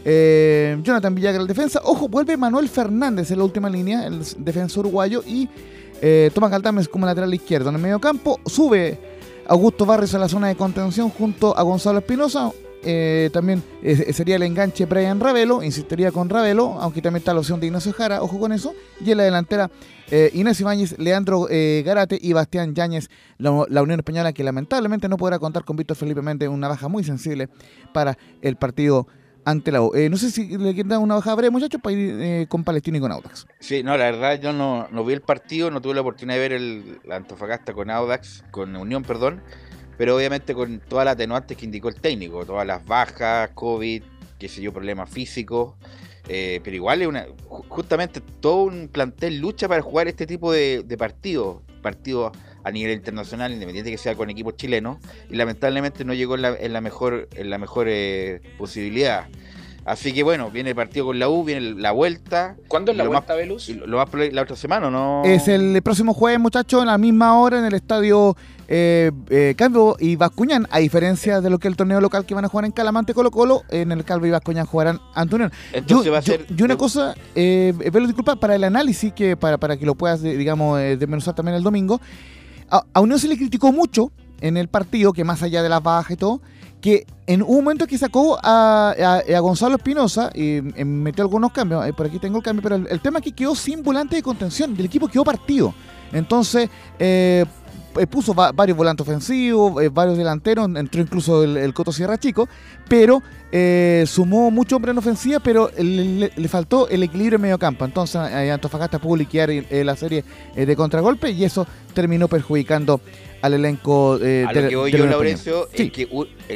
eh, Jonathan Villagra en defensa. Ojo, vuelve Manuel Fernández en la última línea, el defensa uruguayo, y Tomás Galdames como lateral izquierdo. En el medio campo sube Augusto Barrios a la zona de contención junto a Gonzalo Espinosa. Eh, también eh, sería el enganche Brian Ravelo, insistiría con Ravelo, aunque también está la opción de Ignacio Jara, ojo con eso. Y en la delantera eh, Ibáñez, Leandro Garate y Bastián Yáñez, la, Unión Española, que lamentablemente no podrá contar con Víctor Felipe Méndez, una baja muy sensible para el partido ante la U. no sé si le quieren dar una baja breve, muchachos, para ir con Palestino y con Audax. Sí, no, la verdad yo no, no vi el partido, no tuve la oportunidad de ver el Antofagasta con Audax, con Unión, perdón pero obviamente con todas las atenuantes que indicó el técnico, todas las bajas, COVID, qué sé yo, problemas físicos, eh, pero igual es una, justamente todo un plantel lucha para jugar este tipo de, partidos, partidos a nivel internacional, independiente que sea con equipos chilenos, y lamentablemente no llegó en la, mejor, en la mejor eh, posibilidad. Así que bueno, viene el partido con la U, viene la vuelta. ¿Cuándo es la vuelta, Velus? Lo más la otra semana, ¿no? Es el próximo jueves, muchachos, a la misma hora en el estadio eh, eh, Calvo y Bascuñán, a diferencia de lo que el torneo local que van a jugar en Calamante Colo Colo, en el Calvo y Bascuñán jugarán Antonio. Yo, y una cosa, eh, disculpa, para el análisis, que para, para que lo puedas, digamos, eh, desmenuzar también el domingo, a, a Unión se le criticó mucho en el partido, que más allá de las bajas y todo, que en un momento que sacó a, a, Gonzalo Espinosa y, metió algunos cambios, por aquí tengo el cambio, pero el, tema es que quedó sin volante de contención, del equipo quedó partido. Entonces, eh, eh, puso varios volantes ofensivos, eh, varios delanteros, entró incluso el, Coto Sierra Chico, pero eh, sumó mucho hombre en ofensiva, pero le, faltó el equilibrio en medio campo. Entonces Antofagasta pudo liquidar la serie de contragolpe y eso terminó perjudicando al elenco de A lo que voy yo, Laurencio, es que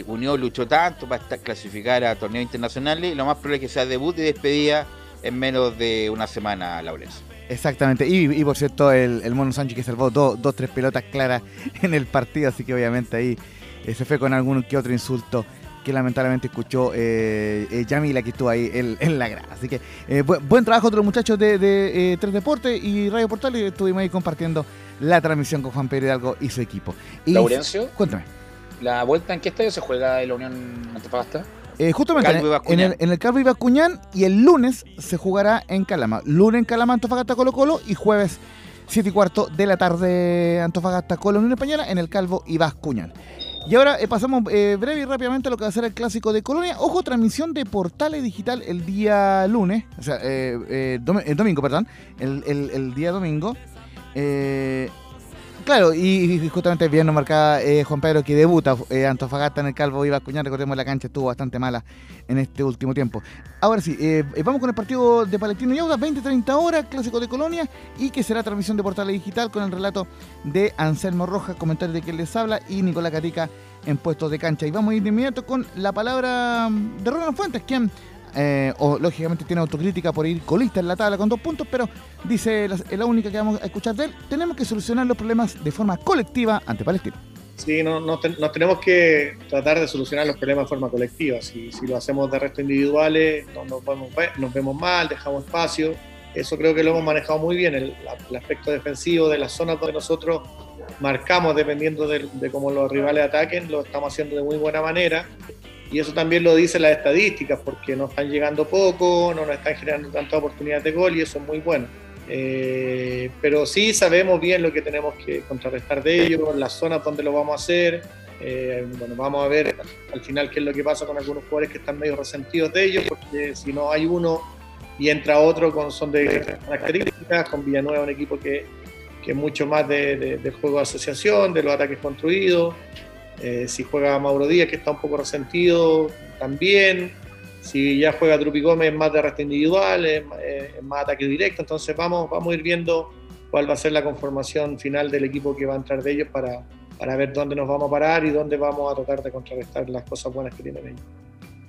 Unión luchó tanto para clasificar a torneos internacionales y lo más probable es que sea debut y despedida en menos de una semana, Laurencio. Exactamente, y, por cierto, el, Mono Sánchez que salvó dos, dos, tres pelotas claras en el partido, así que obviamente ahí eh, se fue con algún que otro insulto que lamentablemente escuchó eh, eh, Yamila que estuvo ahí en, la grada. Así que eh, buen, trabajo otros muchachos de, Tres Deportes y Radio Portal y estuvimos ahí compartiendo la transmisión con Juan Pedro Hidalgo y su equipo. Y, Laurencio, cuéntame. ¿La vuelta en qué estadio se juega en la Unión Antofagasta? Eh, justamente en el, en el Calvo y el lunes se jugará en Calama. Lunes en Calama, Antofagasta, Colo Colo y jueves 7 y cuarto de la tarde Antofagasta, Colo Unión Española en el Calvo y Bascuñán. Y ahora eh, pasamos eh, breve y rápidamente a lo que va a ser el clásico de Colonia. Ojo, transmisión de Portales Digital el día lunes, o sea, el domingo, perdón, el, el día domingo. Claro, y, justamente bien nos marcaba eh, Juan Pedro que debuta eh, Antofagasta en el Calvo iba a cuñar, recordemos la cancha estuvo bastante mala en este último tiempo. Ahora sí, eh, vamos con el partido de Palestino y Auda, 20-30 horas, clásico de Colonia, y que será transmisión de Portales Digital con el relato de Anselmo Rojas, comentario de quien les habla, y Nicolás Catica en puestos de cancha. Y vamos a ir de inmediato con la palabra de Ronald Fuentes, quien eh, o lógicamente tiene autocrítica por ir colista en la tabla con dos puntos, pero dice la, la, única que vamos a escuchar de él, tenemos que solucionar los problemas de forma colectiva ante Palestina. Sí, no, no nos tenemos que tratar de solucionar los problemas de forma colectiva. Si, si lo hacemos de resto individuales, no, nos, vemos, mal, dejamos espacio. Eso creo que lo hemos manejado muy bien, el, aspecto defensivo de las zonas donde nosotros marcamos dependiendo de, de, cómo los rivales ataquen, lo estamos haciendo de muy buena manera. Y eso también lo dicen las estadísticas, porque nos están llegando poco, no nos están generando tantas oportunidades de gol y eso es muy bueno. Eh, pero sí sabemos bien lo que tenemos que contrarrestar de ellos, las zonas donde lo vamos a hacer. Eh, bueno, vamos a ver al final qué es lo que pasa con algunos jugadores que están medio resentidos de ellos, porque si no hay uno y entra otro con son de características, con Villanueva un equipo que, que es mucho más de, de juego de asociación, de los ataques construidos. Eh, si juega Mauro Díaz, que está un poco resentido, también. Si ya juega Trupi Gómez, más de arrastre individual, es, más ataque directo. Entonces vamos, vamos a ir viendo cuál va a ser la conformación final del equipo que va a entrar de ellos para, para ver dónde nos vamos a parar y dónde vamos a tratar de contrarrestar las cosas buenas que tienen ellos.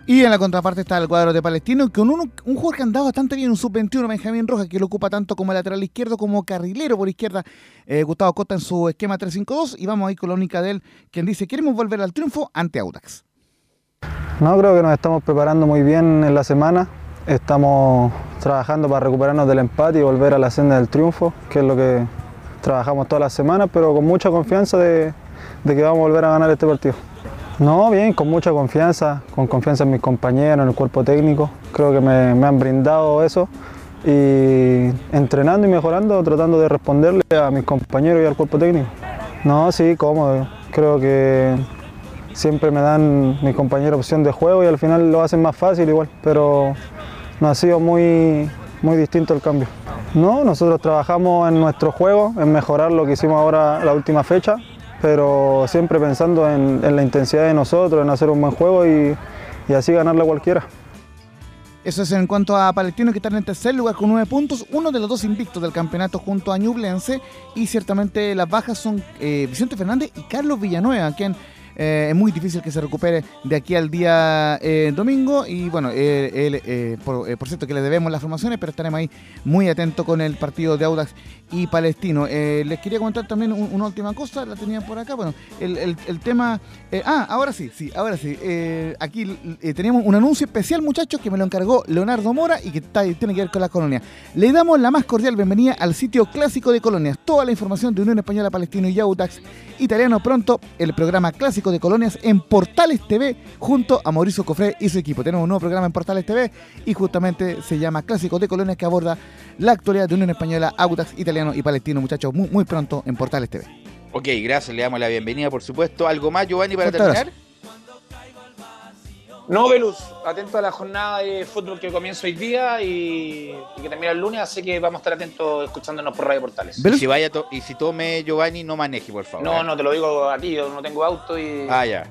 Y en la contraparte está el cuadro de Palestino, con un, un jugador que andado bastante bien, un sub-21, Benjamín Rojas, que lo ocupa tanto como lateral izquierdo como carrilero por izquierda, eh, Gustavo Costa en su esquema 3-5-2. Y vamos ahí con la única de él, quien dice, queremos volver al triunfo ante Audax. No, creo que nos estamos preparando muy bien en la semana. Estamos trabajando para recuperarnos del empate y volver a la senda del triunfo, que es lo que trabajamos todas las semanas, pero con mucha confianza de que vamos a volver a ganar este partido. No, bien, con mucha confianza, con confianza en mis compañeros, en el cuerpo técnico. Creo que me, han brindado eso y entrenando y mejorando, tratando de responderle a mis compañeros y al cuerpo técnico. No, sí, cómodo. Creo que siempre me dan mis compañeros opción de juego y al final lo hacen más fácil igual, pero no ha sido muy, muy distinto el cambio. No, nosotros trabajamos en nuestro juego, en mejorar lo que hicimos ahora la última fecha, pero siempre pensando en, la intensidad de nosotros, en hacer un buen juego y, así ganarle a cualquiera. Eso es en cuanto a Palestino, que están en tercer lugar con nueve puntos, uno de los dos invictos del campeonato junto a Ñublense. Y ciertamente las bajas son eh, Vicente Fernández y Carlos Villanueva, quien eh, es muy difícil que se recupere de aquí al día eh, domingo. Y bueno, eh, por, cierto que le debemos las formaciones, pero estaremos ahí muy atentos con el partido de Audax y Palestino. les quería comentar también una última cosa, la tenía por acá. Bueno, el, tema. ah, ahora sí, sí, ahora sí. aquí teníamos un anuncio especial, muchachos, que me lo encargó Leonardo Mora y que tiene que ver con la colonia. Le damos la más cordial bienvenida al sitio clásico de colonias. Toda la información de Unión Española Palestino y Audax Italiano pronto, el programa clásico de colonias en Portales TV junto a Mauricio Cofré y su equipo. Tenemos un nuevo programa en Portales TV y justamente se llama Clásicos de Colonias que aborda la actualidad de Unión Española, Audax, Italiano y Palestino, muchachos, muy, muy pronto en Portales TV. Ok, gracias, le damos la bienvenida, por supuesto. ¿Algo más, Giovanni, para terminar? No, Velus, atento a la jornada de fútbol que comienza hoy día y, que termina el lunes, así que vamos a estar atentos escuchándonos por Radio Portales. Y si, vaya y si tome Giovanni, no maneje, por favor. No, no, te lo digo a ti, yo no tengo auto y... Ah, ya.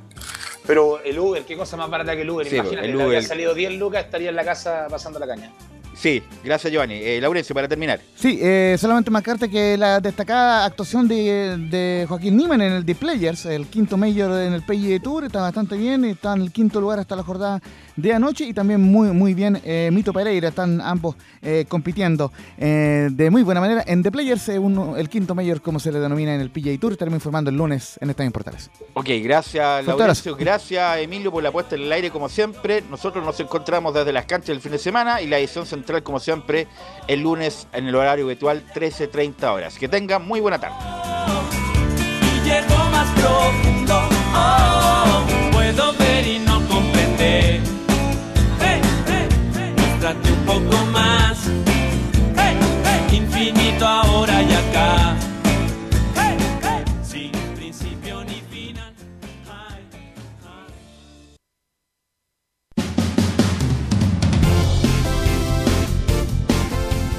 Pero el Uber, ¿qué cosa más barata que el Uber? Imagínate, el Uber. salido 10 lucas, estaría en la casa pasando la caña. Sí, gracias Giovanni. Eh, Laurencio, para terminar. Sí, eh, solamente marcarte que la destacada actuación de, Joaquín Niemann en el The Players, el quinto mayor en el PGA Tour, está bastante bien, está en el quinto lugar hasta la jornada de anoche y también muy, muy bien eh, Mito Pereira, están ambos eh, compitiendo eh, de muy buena manera en The Players, el quinto mayor como se le denomina en el PGA Tour, estaremos informando el lunes en estas Portales. Ok, gracias Laurencio, gracias Emilio por la puesta en el aire como siempre, nosotros nos encontramos desde las canchas del fin de semana y la edición central como siempre el lunes en el horario habitual 13.30 horas. Que tengan muy buena tarde. más profundo, oh, puedo ver y no comprender un poco más. Infinito ahora y acá.